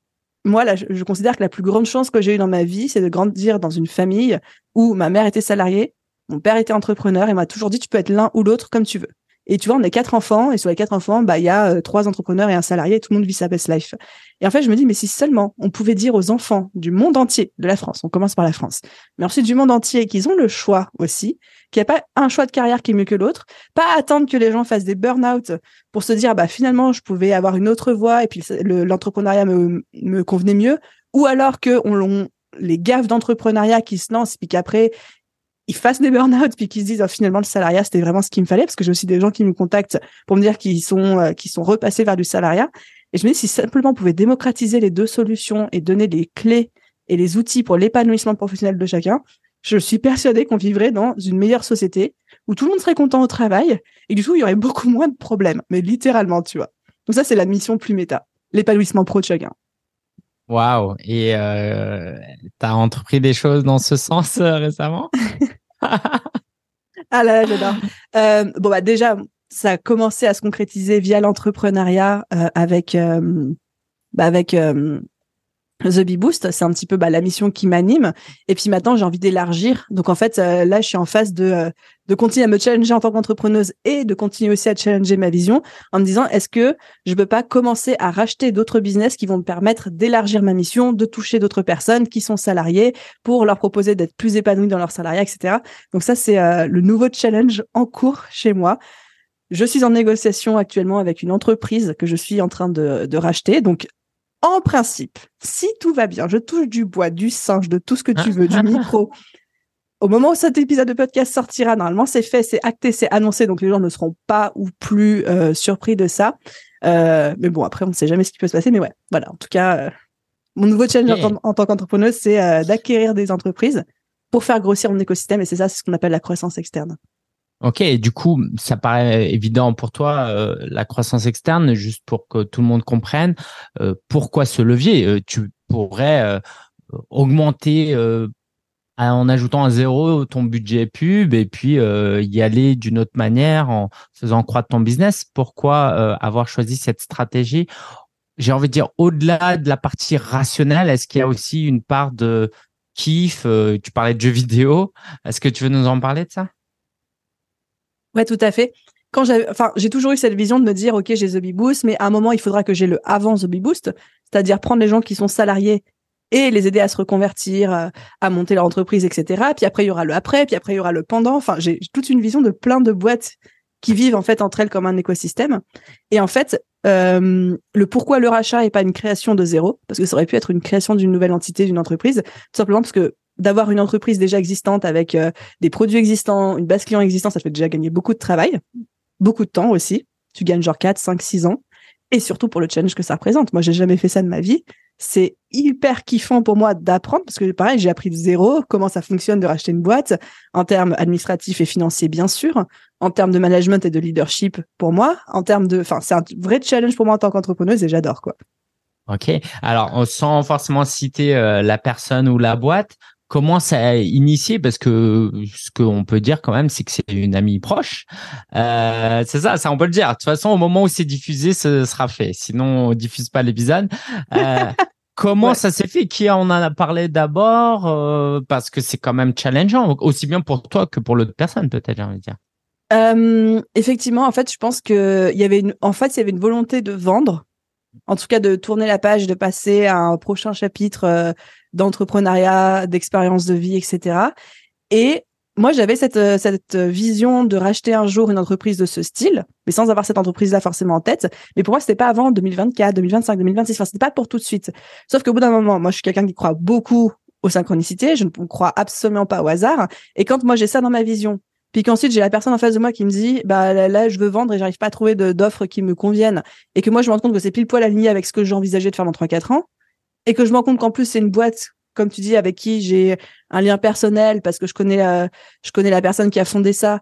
moi, là, je, je, considère que la plus grande chance que j'ai eue dans ma vie, c'est de grandir dans une famille où ma mère était salariée, mon père était entrepreneur et m'a toujours dit tu peux être l'un ou l'autre comme tu veux. Et tu vois, on est quatre enfants, et sur les quatre enfants, bah, il y a euh, trois entrepreneurs et un salarié, et tout le monde vit sa best life. Et en fait, je me dis, mais si seulement on pouvait dire aux enfants du monde entier, de la France, on commence par la France, mais ensuite du monde entier, qu'ils ont le choix aussi, qu'il n'y a pas un choix de carrière qui est mieux que l'autre, pas attendre que les gens fassent des burn-out pour se dire, bah, finalement, je pouvais avoir une autre voie, et puis l'entrepreneuriat me, me convenait mieux, ou alors que on, les gaffes d'entrepreneuriat qui se lancent, puis qu'après, ils fassent des burn-out puis qu'ils se disent oh, finalement le salariat c'était vraiment ce qu'il me fallait parce que j'ai aussi des gens qui me contactent pour me dire qu'ils sont euh, sont repassés vers du salariat et je me dis si simplement on pouvait démocratiser les deux solutions et donner les clés et les outils pour l'épanouissement professionnel de chacun je suis persuadée qu'on vivrait dans une meilleure société où tout le monde serait content au travail et du coup, il y aurait beaucoup moins de problèmes. Mais littéralement, tu vois. Donc ça, c'est la mission plus méta. L'épanouissement pro de chacun. Waouh Et euh, tu as entrepris des choses dans ce sens euh, récemment? Ah là, là j'adore. Euh, bon, bah déjà, ça a commencé à se concrétiser via l'entrepreneuriat euh, avec, bah, avec The Bee Boost, c'est un petit peu bah, la mission qui m'anime. Et puis maintenant, j'ai envie d'élargir. Donc en fait, euh, là, je suis en phase de, euh, de continuer à me challenger en tant qu'entrepreneuse et de continuer aussi à challenger ma vision en me disant, est-ce que je peux pas commencer à racheter d'autres business qui vont me permettre d'élargir ma mission, de toucher d'autres personnes qui sont salariées pour leur proposer d'être plus épanouies dans leur salariat, etc. Donc ça, c'est euh, le nouveau challenge en cours chez moi. Je suis en négociation actuellement avec une entreprise que je suis en train de, de racheter. Donc, en principe, si tout va bien, je touche du bois, du singe, de tout ce que tu veux, du micro. Au moment où cet épisode de podcast sortira, normalement, c'est fait, c'est acté, c'est annoncé, donc les gens ne seront pas ou plus euh, surpris de ça. Euh, mais bon, après, on ne sait jamais ce qui peut se passer. Mais ouais, voilà. En tout cas, euh, mon nouveau challenge en, tant qu'entrepreneuse, c'est d'acquérir des entreprises pour faire grossir mon écosystème. Et c'est ça, c'est ce qu'on appelle la croissance externe. Ok, du coup, ça paraît évident pour toi, euh, la croissance externe, juste pour que tout le monde comprenne, euh, pourquoi ce levier? Euh, Tu pourrais augmenter en ajoutant un zéro ton budget pub et puis y aller d'une autre manière en faisant croître ton business. Pourquoi avoir choisi cette stratégie? J'ai envie de dire, au-delà de la partie rationnelle, est-ce qu'il y a aussi une part de kiff Tu parlais de jeux vidéo. Est-ce que tu veux nous en parler de ça? Ouais, tout à fait. Quand j'avais, enfin, j'ai toujours eu cette vision de me dire, OK, j'ai The Bee mais à un moment, il faudra que j'ai le avant The Bee Boost, c'est-à-dire prendre les gens qui sont salariés et les aider à se reconvertir, euh, à monter leur entreprise, etc. Puis après, il y aura le après, puis après, il y aura le pendant. Enfin, j'ai toute une vision de plein de boîtes qui vivent en fait entre elles comme un écosystème. Et en fait, euh, le pourquoi le rachat et pas une création de zéro, parce que ça aurait pu être une création d'une nouvelle entité, d'une entreprise, tout simplement parce que d'avoir une entreprise déjà existante avec euh, des produits existants, une base client existante, ça te fait déjà gagner beaucoup de travail, beaucoup de temps aussi. Tu gagnes genre 4, 5, 6 ans. Et surtout pour le challenge que ça représente. Moi, j'ai jamais fait ça de ma vie. C'est hyper kiffant pour moi d'apprendre parce que pareil, j'ai appris de zéro comment ça fonctionne de racheter une boîte en termes administratifs et financiers, bien sûr, en termes de management et de leadership pour moi, en termes de, enfin, c'est un vrai challenge pour moi en tant qu'entrepreneuse et j'adore, quoi. Ok. Alors, sans forcément citer euh, la personne ou la boîte, comment ça a initié Parce que ce qu'on peut dire quand même, c'est que c'est une amie proche. Euh, c'est ça, ça on peut le dire. De toute façon, au moment où c'est diffusé, ce sera fait. Sinon, on diffuse pas l'épisode. Euh, comment ça s'est fait? Qui en a parlé d'abord? Euh, Parce que c'est quand même challengeant, aussi bien pour toi que pour l'autre personne, peut-être, j'ai envie de dire. Euh, effectivement, en fait, je pense que il y avait une, en fait, il y avait une volonté de vendre, en tout cas de tourner la page, de passer à un prochain chapitre d'entrepreneuriat, d'expérience de vie, etc. Et moi, j'avais cette, euh, cette vision de racheter un jour une entreprise de ce style, mais sans avoir cette entreprise-là forcément en tête. Mais pour moi, c'était pas avant 2024, 2025, 2026. Enfin, c'était pas pour tout de suite. Sauf qu'au bout d'un moment, moi, je suis quelqu'un qui croit beaucoup aux synchronicités. Je ne crois absolument pas au hasard. Et quand moi, j'ai ça dans ma vision, puis qu'ensuite j'ai la personne en face de moi qui me dit bah là, je veux vendre et j'arrive pas à trouver d'offres qui me conviennent et que moi je me rends compte que c'est pile poil aligné avec ce que j'envisageais de faire dans 3 4 ans et que je me rends compte qu'en plus c'est une boîte comme tu dis avec qui j'ai un lien personnel parce que je connais euh, je connais la personne qui a fondé ça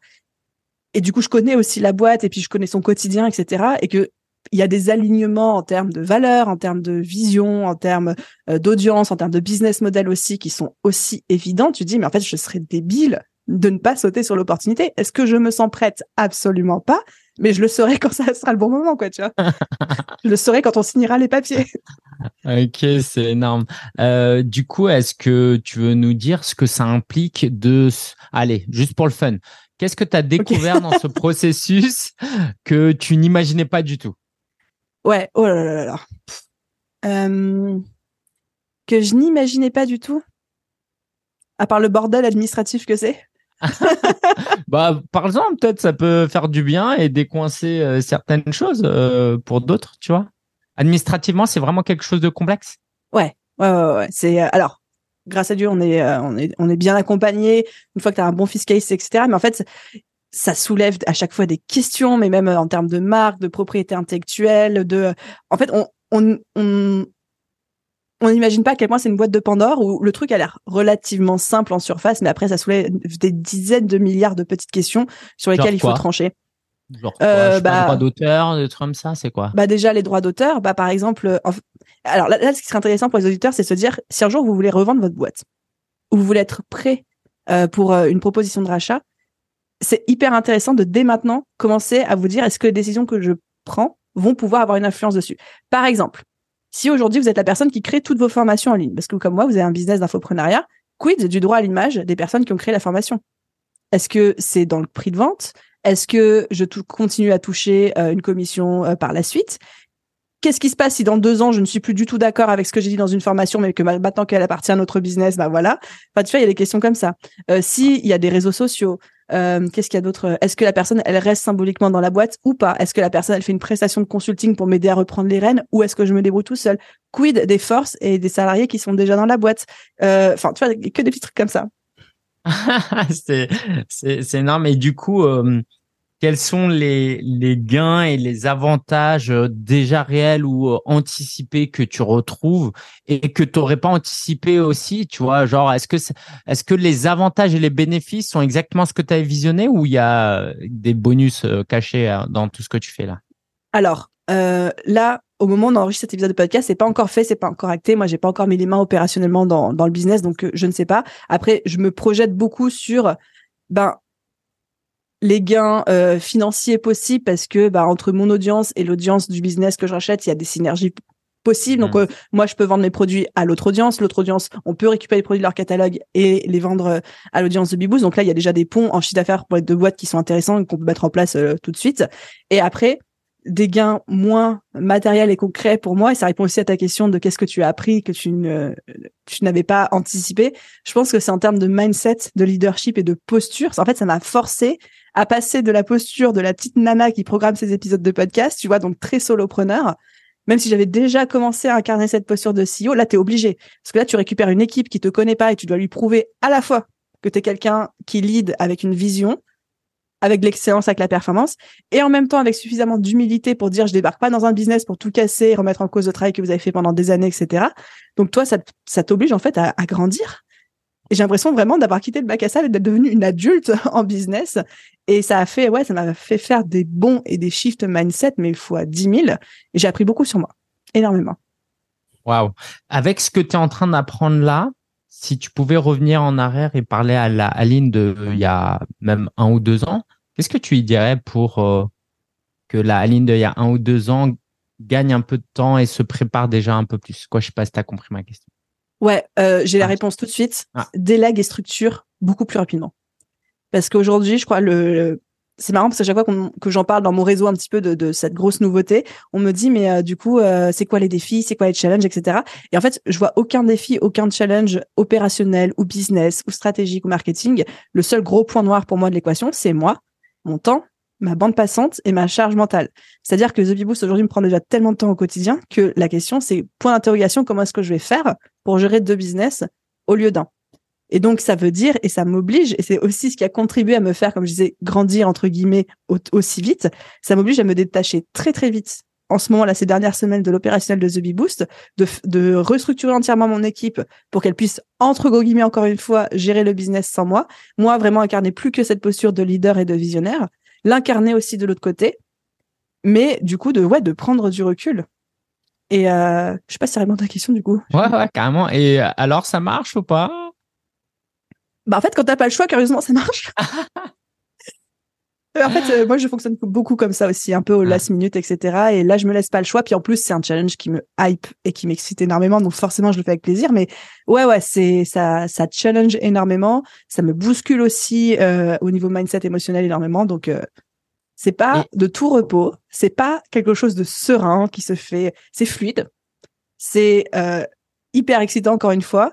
et du coup je connais aussi la boîte et puis je connais son quotidien etc et que il y a des alignements en termes de valeurs, en termes de vision, en termes euh, d'audience, en termes de business model aussi qui sont aussi évidents. Tu dis mais en fait je serais débile de ne pas sauter sur l'opportunité. Est-ce que je me sens prête? Absolument pas mais je le saurai quand ça sera le bon moment, quoi, tu vois. je le saurai quand on signera les papiers. ok, c'est énorme. Euh, du coup, est-ce que tu veux nous dire ce que ça implique de... Allez, juste pour le fun. Qu'est-ce que tu as découvert dans ce processus que tu n'imaginais pas du tout? Ouais, oh là là là là. Euh, que je n'imaginais pas du tout? À part le bordel administratif que c'est bah, par exemple, peut-être ça peut faire du bien et décoincer euh, certaines choses euh, pour d'autres, tu vois. Administrativement, c'est vraiment quelque chose de complexe. Ouais, ouais, ouais. ouais. C'est euh, alors, grâce à Dieu, on est, on est, on est bien accompagné. Une fois que tu as un bon fiscaliste, etc. Mais en fait, ça soulève à chaque fois des questions, mais même en termes de marque, de propriété intellectuelle, de, en fait, on, on on n'imagine pas à quel point c'est une boîte de Pandore où le truc a l'air relativement simple en surface, mais après ça soulève des dizaines de milliards de petites questions sur lesquelles il faut trancher. Genre euh, bah, droits d'auteur, des trucs comme ça, c'est quoi? Bah déjà les droits d'auteur, bah par exemple, alors là, ce qui serait intéressant pour les auditeurs, c'est de se dire si un jour vous voulez revendre votre boîte ou vous voulez être prêt euh, pour euh, une proposition de rachat, c'est hyper intéressant de dès maintenant commencer à vous dire est-ce que les décisions que je prends vont pouvoir avoir une influence dessus? Par exemple, si aujourd'hui vous êtes la personne qui crée toutes vos formations en ligne, parce que comme moi vous avez un business d'infoprenariat, quid du droit à l'image des personnes qui ont créé la formation? Est-ce que c'est dans le prix de vente? Est-ce que je continue à toucher euh, une commission euh, par la suite? Qu'est-ce qui se passe si dans deux ans je ne suis plus du tout d'accord avec ce que j'ai dit dans une formation, mais que maintenant qu'elle appartient à notre business, bah voilà. Enfin, tu vois, il y a des questions comme ça. Euh, S'il y a des réseaux sociaux, euh, qu'est-ce qu'il y a d'autre? Est-ce que la personne, elle reste symboliquement dans la boîte ou pas? Est-ce que la personne, elle fait une prestation de consulting pour m'aider à reprendre les rênes ou est-ce que je me débrouille tout seul? Quid des forces et des salariés qui sont déjà dans la boîte? Enfin, tu vois, que des petits trucs comme ça. c'est énorme. Et du coup, euh, quels sont les, gains et les avantages euh, déjà réels ou euh, anticipés que tu retrouves et que tu n'aurais pas anticipé aussi Tu vois, genre, est-ce que, les avantages et les bénéfices sont exactement ce que tu as visionné ou il y a des bonus cachés dans tout ce que tu fais là? Alors, là, au moment enregistre cet épisode de podcast, c'est pas encore fait, c'est pas encore acté. Moi, j'ai pas encore mis les mains opérationnellement dans, dans le business, donc euh, je ne sais pas. Après, je me projette beaucoup sur ben les gains euh, financiers possibles parce que ben, entre mon audience et l'audience du business que je rachète, il y a des synergies possibles. Donc mmh. euh, moi, je peux vendre mes produits à l'autre audience. L'autre audience, on peut récupérer les produits de leur catalogue et les vendre à l'audience de Bibous. Donc là, il y a déjà des ponts en chiffre d'affaires pour les deux boîtes qui sont intéressants et qu'on peut mettre en place tout de suite. Et après, des gains moins matériels et concrets pour moi et ça répond aussi à ta question de qu'est-ce que tu as appris que tu ne tu n'avais pas anticipé. Je pense que c'est en termes de mindset, de leadership et de posture. En fait, ça m'a forcé à passer de la posture de la petite nana qui programme ses épisodes de podcast, tu vois, donc très solopreneur. Même si j'avais déjà commencé à incarner cette posture de CEO, là, tu es obligé. Parce que là, tu récupères une équipe qui te connaît pas et tu dois lui prouver à la fois que tu es quelqu'un qui lead avec une vision, avec l'excellence, avec la performance, et en même temps avec suffisamment d'humilité pour dire je débarque pas dans un business pour tout casser, remettre en cause le travail que vous avez fait pendant des années, etc. Donc toi, ça, ça t'oblige en fait à, grandir. Et j'ai l'impression vraiment d'avoir quitté le bac à sable et d'être devenue une adulte en business. Et ça a fait, ouais, ça m'a fait faire des bons et des shifts mindset, mais fois 10 000. Et j'ai appris beaucoup sur moi. Énormément. Waouh. Avec ce que tu es en train d'apprendre là, si tu pouvais revenir en arrière et parler à la Aline de il y a même un ou deux ans, qu'est-ce que tu lui dirais pour euh, que la Aline de il y a un ou deux ans gagne un peu de temps et se prépare déjà un peu plus? Quoi, je sais pas si tu as compris ma question. Ouais, euh, j'ai la ah. réponse tout de suite. Ah. Délègue et structure beaucoup plus rapidement. Parce qu'aujourd'hui, je crois le, c'est marrant parce que chaque fois que j'en parle dans mon réseau un petit peu de, cette grosse nouveauté, on me dit mais euh, du coup euh, c'est quoi les défis, c'est quoi les challenges, etc. Et en fait je vois aucun défi, aucun challenge opérationnel ou business ou stratégique ou marketing. Le seul gros point noir pour moi de l'équation, c'est moi, mon temps, ma bande passante et ma charge mentale. C'est-à-dire que The Bee Boost aujourd'hui me prend déjà tellement de temps au quotidien que la question c'est point d'interrogation comment est-ce que je vais faire pour gérer deux business au lieu d'un? Et donc, ça veut dire, et ça m'oblige, et c'est aussi ce qui a contribué à me faire, comme je disais, grandir, entre guillemets, aussi vite, ça m'oblige à me détacher très, très vite en ce moment, là, ces dernières semaines de l'opérationnel de The Bee Boost, de, de restructurer entièrement mon équipe pour qu'elle puisse, entre guillemets, encore une fois, gérer le business sans moi. Moi, vraiment incarner plus que cette posture de leader et de visionnaire, l'incarner aussi de l'autre côté, mais du coup, de, ouais, de prendre du recul. Et euh, je sais pas si ça répond à ta question, du coup. Ouais, ouais, carrément. Et alors, ça marche ou pas? Bah, en fait, quand t'as pas le choix, curieusement, ça marche. en fait, euh, moi, je fonctionne beaucoup comme ça aussi, un peu au last minute, etc. Et là, je me laisse pas le choix. Puis en plus, c'est un challenge qui me hype et qui m'excite énormément. Donc forcément, je le fais avec plaisir. Mais ouais, ouais, c'est ça, ça challenge énormément. Ça me bouscule aussi euh, au niveau mindset émotionnel énormément. Donc euh, c'est pas de tout repos. C'est pas quelque chose de serein qui se fait. C'est fluide. C'est hyper excitant encore une fois,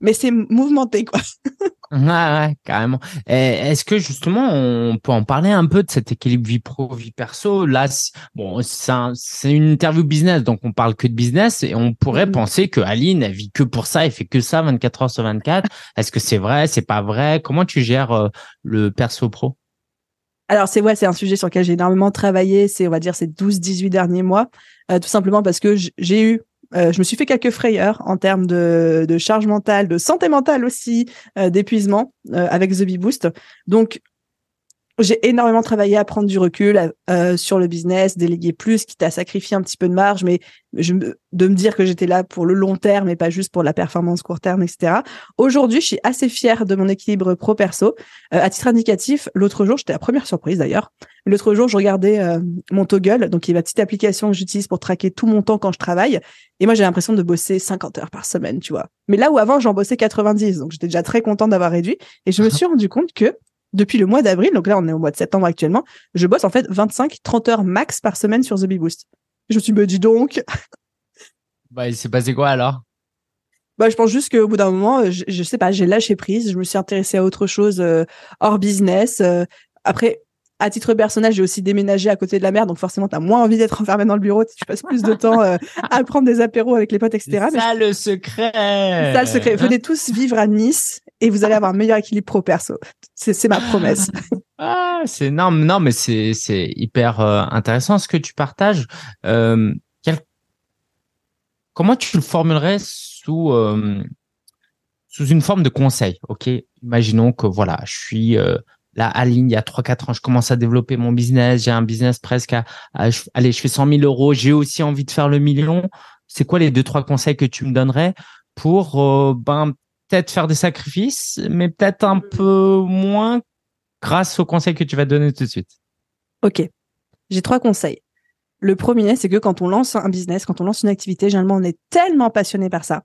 mais c'est mouvementé quoi. Ouais, ouais, carrément. Est-ce que justement, on peut en parler un peu de cet équilibre vie pro, vie perso? Là, bon, c'est une interview business, donc on parle que de business et on pourrait mmh. penser que Aline, elle vit que pour ça, elle fait que ça 24 heures sur 24. Est-ce que c'est vrai? C'est pas vrai? Comment tu gères euh, le perso pro? Alors c'est ouais, c'est un sujet sur lequel j'ai énormément travaillé, c'est on va dire ces 12 18 derniers mois, euh, tout simplement parce que j'ai eu je me suis fait quelques frayeurs en termes de, de charge mentale, de santé mentale aussi, d'épuisement avec The Bee Boost. Donc, j'ai énormément travaillé à prendre du recul euh, sur le business, déléguer plus, quitte à sacrifier un petit peu de marge, mais je, de me dire que j'étais là pour le long terme et pas juste pour la performance court terme, etc. Aujourd'hui, je suis assez fière de mon équilibre pro-perso. Euh, à titre indicatif, l'autre jour, j'étais la première surprise d'ailleurs. L'autre jour, je regardais euh, mon Toggle, donc qui est ma petite application que j'utilise pour traquer tout mon temps quand je travaille. Et moi, j'ai l'impression de bosser 50 heures par semaine, tu vois. Mais là où avant, j'en bossais 90, donc j'étais déjà très contente d'avoir réduit. Et je me suis rendu compte que depuis le mois d'avril, donc là on est au mois de septembre actuellement, je bosse en fait 25-30 heures max par semaine sur The Bee Boost. Je me suis dit, donc. Bah, il s'est passé quoi alors? Bah, je pense juste qu'au bout d'un moment, je, je, sais pas, j'ai lâché prise, je me suis intéressée à autre chose euh, hors business. Euh, après, à titre personnel, j'ai aussi déménagé à côté de la mer, donc forcément, tu as moins envie d'être enfermé dans le bureau, tu passes plus de temps euh, à prendre des apéros avec les potes, etc. C'est ça le secret. Ça le secret. Venez tous vivre à Nice et vous allez avoir un meilleur équilibre pro-perso. C'est ma promesse. ah, c'est énorme. Non, mais c'est hyper euh, intéressant ce que tu partages. Euh, comment tu le formulerais sous sous une forme de conseil? Ok, imaginons que voilà, je suis là, Aline, il y a 3-4 ans, je commence à développer mon business. J'ai un business presque à, allez, je fais 100 000 euros. J'ai aussi envie de faire le million. C'est quoi les deux, trois conseils que tu me donnerais pour, euh, ben, peut-être faire des sacrifices, mais peut-être un peu moins grâce aux conseils que tu vas donner tout de suite? Ok. J'ai trois conseils. Le premier, c'est que quand on lance un business, quand on lance une activité, généralement, on est tellement passionné par ça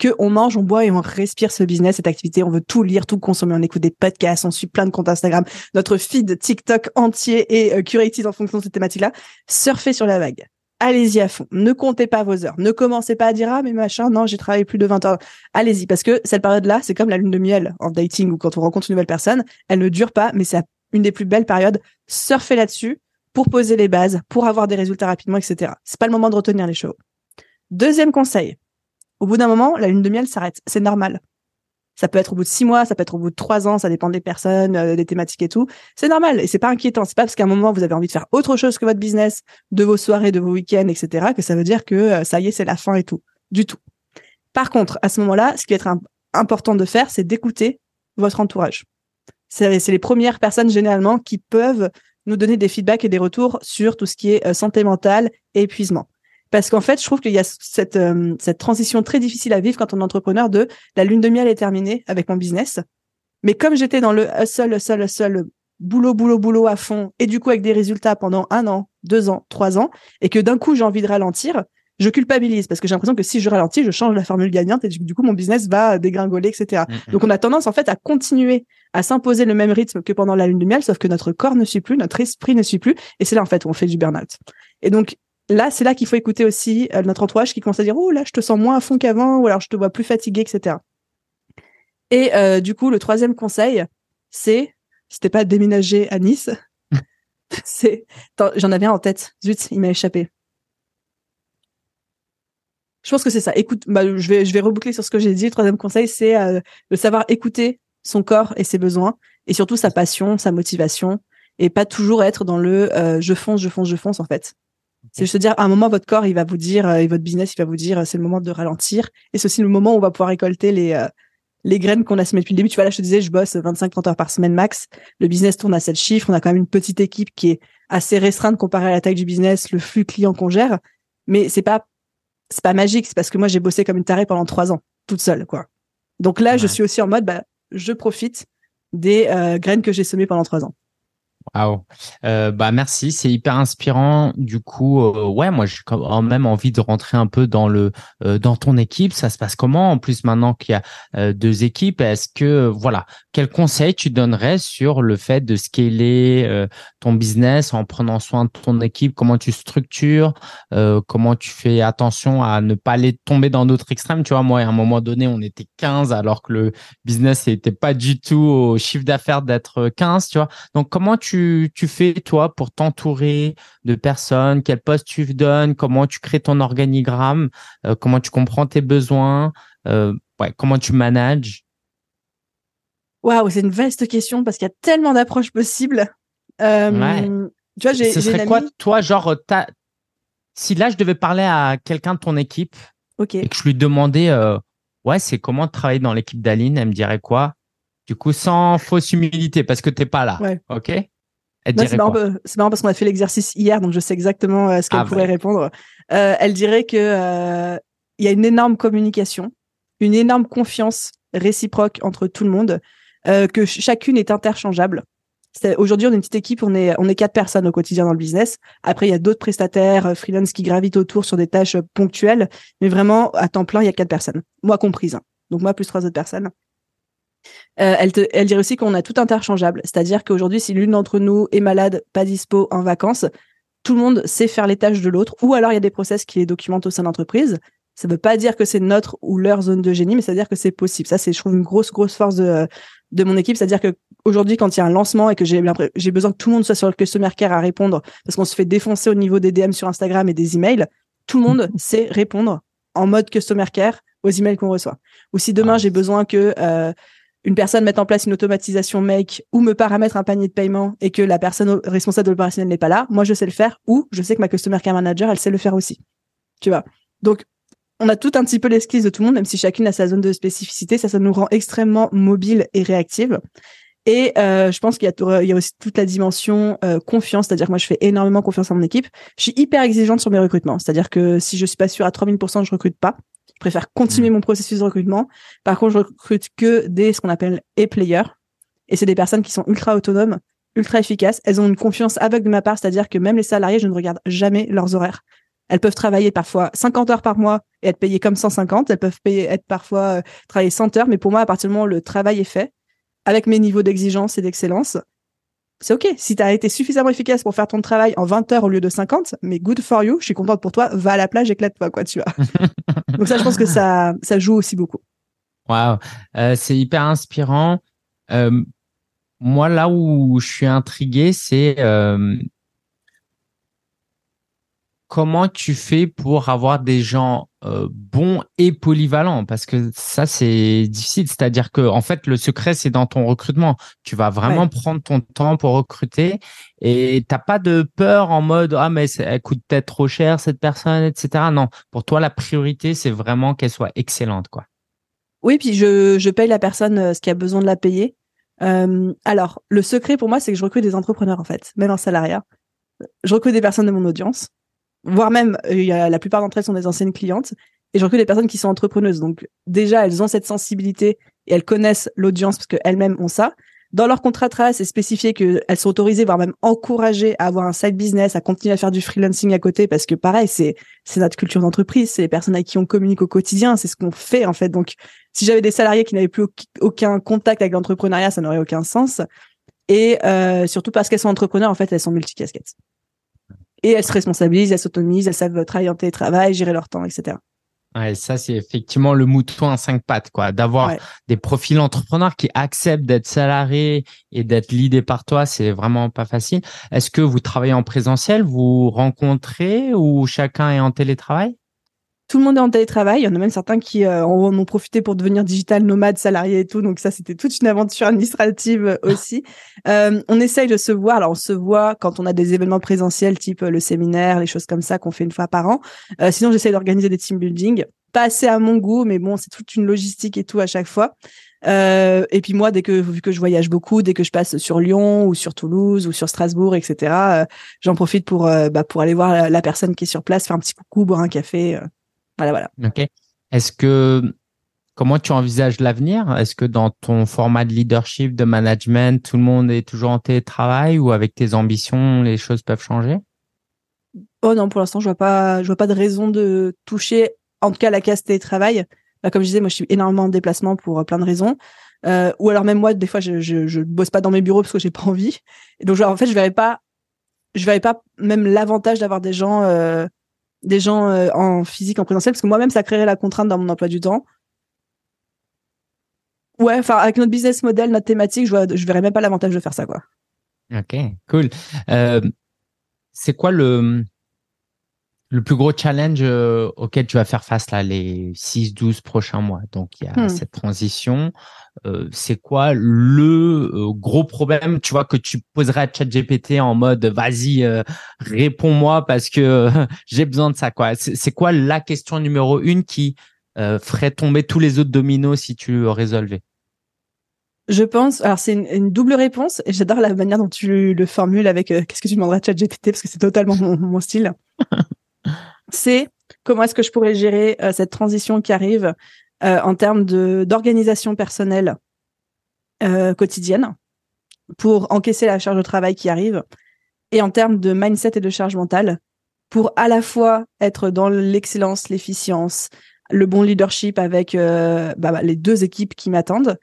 que on mange, on boit et on respire ce business, cette activité. On veut tout lire, tout consommer. On écoute des podcasts, on suit plein de comptes Instagram. Notre feed TikTok entier est euh, curated en fonction de cette thématique-là. Surfez sur la vague. Allez-y à fond. Ne comptez pas vos heures. Ne commencez pas à dire ah mais machin non j'ai travaillé plus de 20 heures. Allez-y parce que cette période-là c'est comme la lune de miel en dating ou quand on rencontre une nouvelle personne. Elle ne dure pas mais c'est une des plus belles périodes. Surfez là-dessus pour poser les bases, pour avoir des résultats rapidement, etc. C'est pas le moment de retenir les choses. Deuxième conseil, au bout d'un moment, la lune de miel s'arrête. C'est normal. Ça peut être au bout de six mois, ça peut être au bout de trois ans, ça dépend des personnes, euh, des thématiques et tout. C'est normal et c'est pas inquiétant. C'est pas parce qu'à un moment vous avez envie de faire autre chose que votre business, de vos soirées, de vos week-ends, etc., que ça veut dire que euh, ça y est, c'est la fin et tout. Du tout. Par contre, à ce moment-là, ce qui va être important de faire, c'est d'écouter votre entourage. C'est les premières personnes généralement qui peuvent nous donner des feedbacks et des retours sur tout ce qui est euh, santé mentale et épuisement. Parce qu'en fait, je trouve qu'il y a cette, euh, cette transition très difficile à vivre quand on est entrepreneur de la lune de miel est terminée avec mon business. Mais comme j'étais dans le seul, seul, seul boulot, boulot, boulot à fond, et du coup avec des résultats pendant un an, deux ans, trois ans, et que d'un coup j'ai envie de ralentir, je culpabilise parce que j'ai l'impression que si je ralentis, je change la formule gagnante et du coup mon business va dégringoler, etc. Mm, mm. Donc on a tendance en fait à continuer à s'imposer le même rythme que pendant la lune de miel, sauf que notre corps ne suit plus, notre esprit ne suit plus, et c'est là en fait où on fait du burn-out. Et donc là, c'est là qu'il faut écouter aussi euh, notre entourage qui commence à dire oh là, je te sens moins à fond qu'avant, ou alors je te vois plus fatigué, etc. Et euh, du coup, le troisième conseil, c'est c'était pas déménager à Nice, c'est j'en avais un en tête. Zut, il m'a échappé. Je pense que c'est ça. Écoute, bah, je vais je vais reboucler sur ce que j'ai dit. Le troisième conseil, c'est euh, de savoir écouter son corps et ses besoins, et surtout sa passion, sa motivation, et pas toujours être dans le je fonce, je fonce, je fonce en fait. C'est juste dire, à un moment, votre corps, il va vous dire, euh, et votre business, il va vous dire, euh, c'est le moment de ralentir. Et c'est aussi le moment où on va pouvoir récolter les, euh, les graines qu'on a semées depuis le début. Tu vois, là, je te disais, je bosse 25-30 heures par semaine max. Le business tourne à 7 chiffres. On a quand même une petite équipe qui est assez restreinte comparée à la taille du business, le flux client qu'on gère. Mais c'est pas, c'est pas magique. C'est parce que moi, j'ai bossé comme une tarée pendant trois ans, toute seule, quoi. Donc là, je suis aussi en mode, bah, je profite des graines que j'ai semées pendant trois ans. Wow. Euh, bah merci, c'est hyper inspirant. Du coup, euh, ouais, moi j'ai quand même envie de rentrer un peu dans le euh, dans ton équipe. Ça se passe comment? En plus, maintenant qu'il y a deux équipes, est-ce que voilà, quel conseil tu donnerais sur le fait de scaler ton business en prenant soin de ton équipe? Comment tu structures Comment tu fais attention à ne pas aller tomber dans d'autres extrêmes? Tu vois, moi, à un moment donné, on était 15 alors que le business n'était pas du tout au chiffre d'affaires d'être 15. Tu vois, donc comment tu tu, fais, toi, pour t'entourer de personnes? Quel poste tu donnes? Comment tu crées ton organigramme? Euh, Comment tu comprends tes besoins? Euh, ouais, Comment tu manages? Waouh, c'est une vaste question parce qu'il y a tellement d'approches possibles. Euh, tu vois, j'ai. Ce serait quoi, toi, genre, si là, je devais parler à quelqu'un de ton équipe Ok. Et que je lui demandais, euh, ouais, c'est comment travailler dans l'équipe d'Aline, elle me dirait quoi? Du coup, sans fausse humilité, parce que t'es pas là. Ouais. Ok? C'est marrant, parce qu'on a fait l'exercice hier, donc je sais exactement euh, ce qu'elle ah, pourrait répondre. Euh, elle dirait que euh, il y a une énorme communication, une énorme confiance réciproque entre tout le monde, que chacune est interchangeable. Aujourd'hui, on est une petite équipe, on est on est quatre personnes au quotidien dans le business. Après, il y a d'autres prestataires freelance qui gravitent autour sur des tâches ponctuelles, mais vraiment à temps plein, il y a quatre personnes, moi comprise. Hein. Donc moi plus trois autres personnes. Euh, elle, te, elle dirait aussi qu'on a tout interchangeable. C'est-à-dire qu'aujourd'hui, si l'une d'entre nous est malade, pas dispo, en vacances, tout le monde sait faire les tâches de l'autre. Ou alors, il y a des process qui les documentent au sein de l'entreprise. Ça ne veut pas dire que c'est notre ou leur zone de génie, mais ça veut dire que c'est possible. Ça, c'est, je trouve, une grosse, grosse force de, de mon équipe. C'est-à-dire que aujourd'hui, quand il y a un lancement et que j'ai, j'ai besoin que tout le monde soit sur le customer care à répondre, parce qu'on se fait défoncer au niveau des DM sur Instagram et des emails, tout le monde sait répondre en mode customer care aux emails qu'on reçoit. Ou si demain, j'ai besoin que euh, une personne mette en place une automatisation make ou me paramètre un panier de paiement et que la personne responsable de l'opérationnel n'est pas là, moi je sais le faire ou je sais que ma customer care manager elle sait le faire aussi. Tu vois? Donc on a tout un petit peu l'esquisse de tout le monde, même si chacune a sa zone de spécificité, ça, ça nous rend extrêmement mobile et réactive. Et euh, je pense qu'il y, a, y aussi toute la dimension euh, confiance, c'est-à-dire que moi je fais énormément confiance à mon équipe. Je suis hyper exigeante sur mes recrutements, c'est-à-dire que si je suis pas sûre à 3000%, je recrute pas. Je préfère continuer mm. mon processus de recrutement. Par contre, je recrute que des ce qu'on appelle e-players. Et c'est des personnes qui sont ultra autonomes, ultra efficaces. Elles ont une confiance aveugle de ma part, c'est-à-dire que même les salariés, je ne regarde jamais leurs horaires. Elles peuvent travailler parfois 50 heures par mois et être payées comme 150. Elles peuvent payer, être parfois euh, travailler 100 heures. Mais pour moi, à partir du moment où le travail est fait, avec mes niveaux d'exigence et d'excellence, c'est OK. Si tu as été suffisamment efficace pour faire ton travail en 20 heures au lieu de 50, mais good for you, je suis contente pour toi, va à la plage, éclate-toi, quoi, tu vois. Donc ça, je pense que ça, ça joue aussi beaucoup. Waouh, euh, c'est hyper inspirant. Euh, moi, là où je suis intrigué, c'est euh, comment tu fais pour avoir des gens euh, bons et polyvalents? Parce que ça, c'est difficile. C'est-à-dire que, en fait, le secret, c'est dans ton recrutement. Tu vas vraiment prendre ton temps pour recruter et t'as pas de peur en mode ah mais elle coûte peut-être trop cher cette personne, etc. Non, pour toi, la priorité, c'est vraiment qu'elle soit excellente, quoi. Oui, puis je, je paye la personne euh, ce qui a besoin de la payer. Euh, alors, le secret pour moi, c'est que je recrute des entrepreneurs, en fait, même en salariat. Je recrute des personnes de mon audience voire même euh, la plupart d'entre elles sont des anciennes clientes et je recrute des personnes qui sont entrepreneuses. Donc déjà, elles ont cette sensibilité et elles connaissent l'audience parce qu'elles-mêmes ont ça. Dans leur contrat de travail, c'est spécifié qu'elles sont autorisées, voire même encouragées à avoir un side business, à continuer à faire du freelancing à côté, parce que pareil, c'est c'est notre culture d'entreprise, c'est les personnes avec qui on communique au quotidien, c'est ce qu'on fait en fait. Donc, si j'avais des salariés qui n'avaient plus aucun contact avec l'entrepreneuriat, ça n'aurait aucun sens. Et euh, surtout parce qu'elles sont entrepreneurs, en fait, elles sont multicasquettes et elles se responsabilisent, elles s'autonomisent, elles savent travailler en télétravail, gérer leur temps, etc. Ouais, ça c'est effectivement le mouton à cinq pattes, quoi. D'avoir des profils entrepreneurs qui acceptent d'être salariés et d'être leadés par toi, c'est vraiment pas facile. Est-ce que vous travaillez en présentiel, vous rencontrez ou chacun est en télétravail? Tout le monde est en télétravail. Il y en a même certains qui euh, en ont profité pour devenir digital nomade, salarié et tout. Donc ça, c'était toute une aventure administrative euh, aussi. Euh, on essaye de se voir. Alors on se voit quand on a des événements présentiels, type le séminaire, les choses comme ça qu'on fait une fois par an. sinon, j'essaye d'organiser des team building. Pas assez à mon goût, mais bon, c'est toute une logistique et tout à chaque fois. et puis moi, dès que vu que je voyage beaucoup, dès que je passe sur Lyon ou sur Toulouse ou sur Strasbourg, etc., j'en profite pour bah, pour aller voir la, la, personne qui est sur place, faire un petit coucou, boire un café. Voilà, voilà. Ok. Est-ce que comment tu envisages l'avenir? Est-ce que dans ton format de leadership, de management, tout le monde est toujours en télétravail ou avec tes ambitions, les choses peuvent changer? Oh non, pour l'instant, je vois pas, je vois pas de raison de toucher, en tout cas, la case télétravail. Bah, comme je disais, moi, je suis énormément en déplacement pour euh, plein de raisons. Euh, ou alors même moi, des fois, je, je, je bosse pas dans mes bureaux parce que j'ai pas envie. Et donc, en fait, je verrais pas, je verrais pas même l'avantage d'avoir des gens euh, des gens euh, en physique, en présentiel, parce que moi-même, ça créerait la contrainte dans mon emploi du temps. Ouais, enfin, avec notre business model, notre thématique, je, vois, je verrais même pas l'avantage de faire ça, quoi. Ok, cool. Euh, c'est quoi le le plus gros challenge euh, auquel tu vas faire face là les 6-12 prochains mois. Donc il y a hmm. cette transition. Euh, c'est quoi le euh, gros problème, tu vois, que tu poserais à ChatGPT en mode vas-y, réponds-moi parce que j'ai besoin de ça. quoi. C'est quoi la question numéro une qui ferait tomber tous les autres dominos si tu le résolvais? Je pense, alors c'est une, double réponse et j'adore la manière dont tu le formules avec qu'est-ce que tu demanderais à ChatGPT parce que c'est totalement mon style. c'est comment est-ce que je pourrais gérer euh, cette transition qui arrive euh, en termes d'organisation personnelle euh, quotidienne pour encaisser la charge de travail qui arrive et en termes de mindset et de charge mentale pour à la fois être dans l'excellence, l'efficience, le bon leadership avec bah, bah, les deux équipes qui m'attendent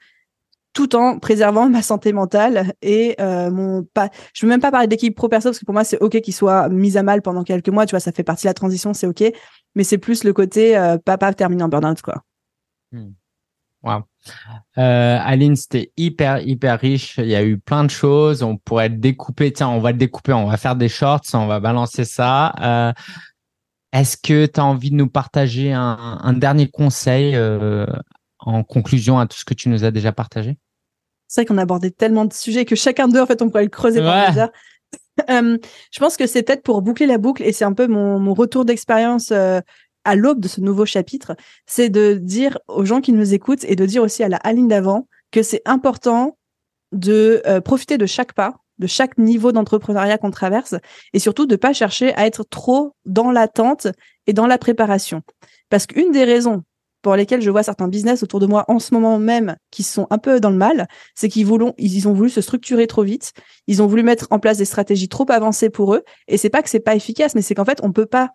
tout en préservant ma santé mentale et euh, mon pas. Je veux même pas parler d'équipe pro perso parce que pour moi c'est ok qu'il soit mis à mal pendant quelques mois. Tu vois, ça fait partie de la transition, c'est ok. Mais c'est plus le côté euh, papa termine en burn-out quoi. Hmm. Wow. Euh, Aline, c'était hyper, hyper riche. Il y a eu plein de choses. On pourrait découper. Tiens, on va découper. On va faire des shorts. On va balancer ça. Est-ce que tu as envie de nous partager un, dernier conseil en conclusion à tout ce que tu nous as déjà partagé? C'est vrai qu'on a abordé tellement de sujets que chacun d'eux, en fait, on pourrait le creuser des heures. Euh, je pense que c'est peut-être pour boucler la boucle, et c'est un peu mon, mon retour d'expérience euh, à l'aube de ce nouveau chapitre, c'est de dire aux gens qui nous écoutent et de dire aussi à la Aline d'avant que c'est important de euh, profiter de chaque pas, de chaque niveau d'entrepreneuriat qu'on traverse, et surtout de pas chercher à être trop dans l'attente et dans la préparation. Parce qu'une des raisons pour lesquels je vois certains business autour de moi en ce moment même qui sont un peu dans le mal, c'est qu'ils ont voulu se structurer trop vite, ils ont voulu mettre en place des stratégies trop avancées pour eux, et c'est pas que c'est pas efficace, mais c'est qu'en fait on peut pas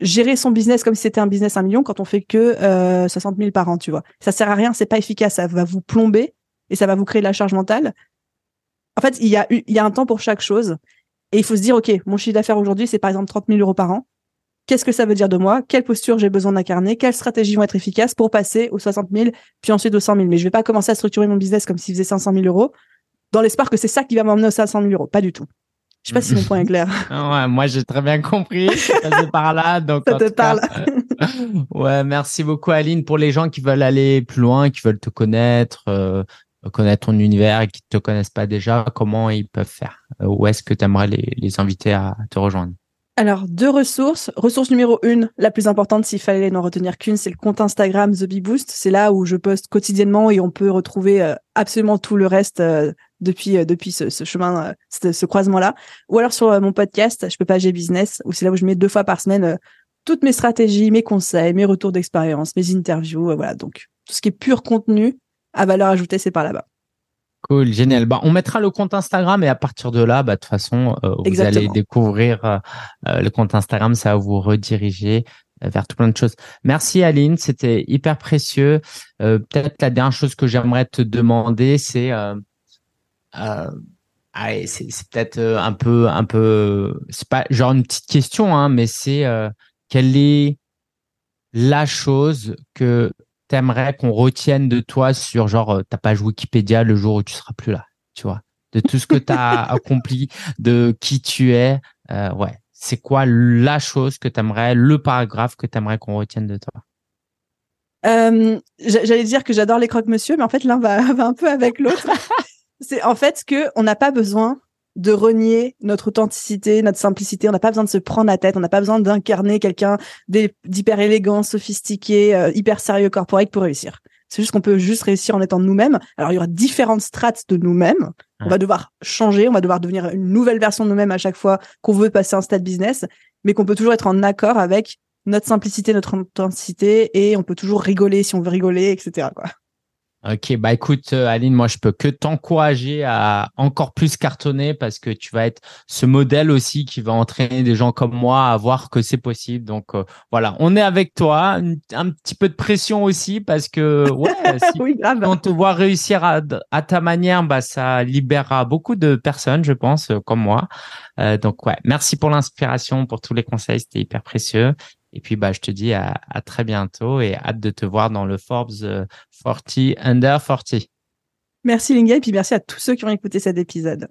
gérer son business comme si c'était un business un million quand on fait que euh, 60 000 par an, tu vois. Ça sert à rien, c'est pas efficace, ça va vous plomber et ça va vous créer de la charge mentale. En fait, il y a il y a un temps pour chaque chose et il faut se dire ok, mon chiffre d'affaires aujourd'hui c'est par exemple 30 000 euros par an qu'est-ce que ça veut dire de moi, quelle posture j'ai besoin d'incarner, quelles stratégies vont être efficaces pour passer aux 60 000, puis ensuite aux 100 000. Mais je vais pas commencer à structurer mon business comme s'il faisait 500 000 euros, dans l'espoir que c'est ça qui va m'emmener aux 500 000 euros. Pas du tout. Je sais pas si mon point est clair. ouais, moi, j'ai très bien compris. Je par là. Donc, ça te parle. ouais, merci beaucoup, Aline. Pour les gens qui veulent aller plus loin, qui veulent te connaître, euh, connaître ton univers et qui ne te connaissent pas déjà, comment ils peuvent faire? Euh, Où est-ce que tu aimerais les, les inviter à te rejoindre? Alors, deux ressources. Ressource numéro une, la plus importante, s'il fallait n'en retenir qu'une, c'est le compte Instagram The Bee Boost. C'est là où je poste quotidiennement et on peut retrouver euh, absolument tout le reste euh, depuis euh, depuis ce, chemin, ce, croisement-là. Ou alors sur mon podcast, je peux pas j'ai business, où c'est là où je mets deux fois par semaine toutes mes stratégies, mes conseils, mes retours d'expérience, mes interviews. voilà, donc tout ce qui est pur contenu à valeur ajoutée, c'est par là-bas. Cool, génial. Bah, on mettra le compte Instagram et à partir de là, bah, de toute façon, euh, vous allez découvrir euh, euh, le compte Instagram, ça va vous rediriger vers tout plein de choses. Merci Aline, c'était hyper précieux. Peut-être la dernière chose que j'aimerais te demander, c'est c'est peut-être un peu un peu c'est pas genre une petite question hein, mais c'est quelle est la chose que t'aimerais qu'on retienne de toi sur genre euh, ta page Wikipédia le jour où tu seras plus là, tu vois, de tout ce que tu as accompli, de qui tu es, euh, ouais, c'est quoi la chose que tu aimerais, le paragraphe que tu aimerais qu'on retienne de toi? Euh, J'allais dire que j'adore les croque-monsieur, mais en fait l'un va, va un peu avec l'autre. c'est en fait que on n'a pas besoin de renier notre authenticité, notre simplicité. On n'a pas besoin de se prendre la tête. On n'a pas besoin d'incarner quelqu'un d'hyper élégant, sophistiqué, euh, hyper sérieux, corporate pour réussir. C'est juste qu'on peut juste réussir en étant nous-mêmes. Alors, il y aura différentes strates de nous-mêmes. On va devoir changer. On va devoir devenir une nouvelle version de nous-mêmes à chaque fois qu'on veut passer un stade business, mais qu'on peut toujours être en accord avec notre simplicité, notre authenticité et on peut toujours rigoler si on veut rigoler, etc. Quoi. Ok, bah écoute, euh, Aline, moi je peux que t'encourager à encore plus cartonner parce que tu vas être ce modèle aussi qui va entraîner des gens comme moi à voir que c'est possible. Donc euh, voilà, on est avec toi. Un, petit peu de pression aussi parce que ouais, si on te voit réussir à, ta manière, bah ça libérera beaucoup de personnes, je pense, euh, comme moi. donc ouais, merci pour l'inspiration, pour tous les conseils, c'était hyper précieux. Et puis, bah, je te dis à, très bientôt et hâte de te voir dans le Forbes 40 euh, Under 40. Merci Linga et puis merci à tous ceux qui ont écouté cet épisode.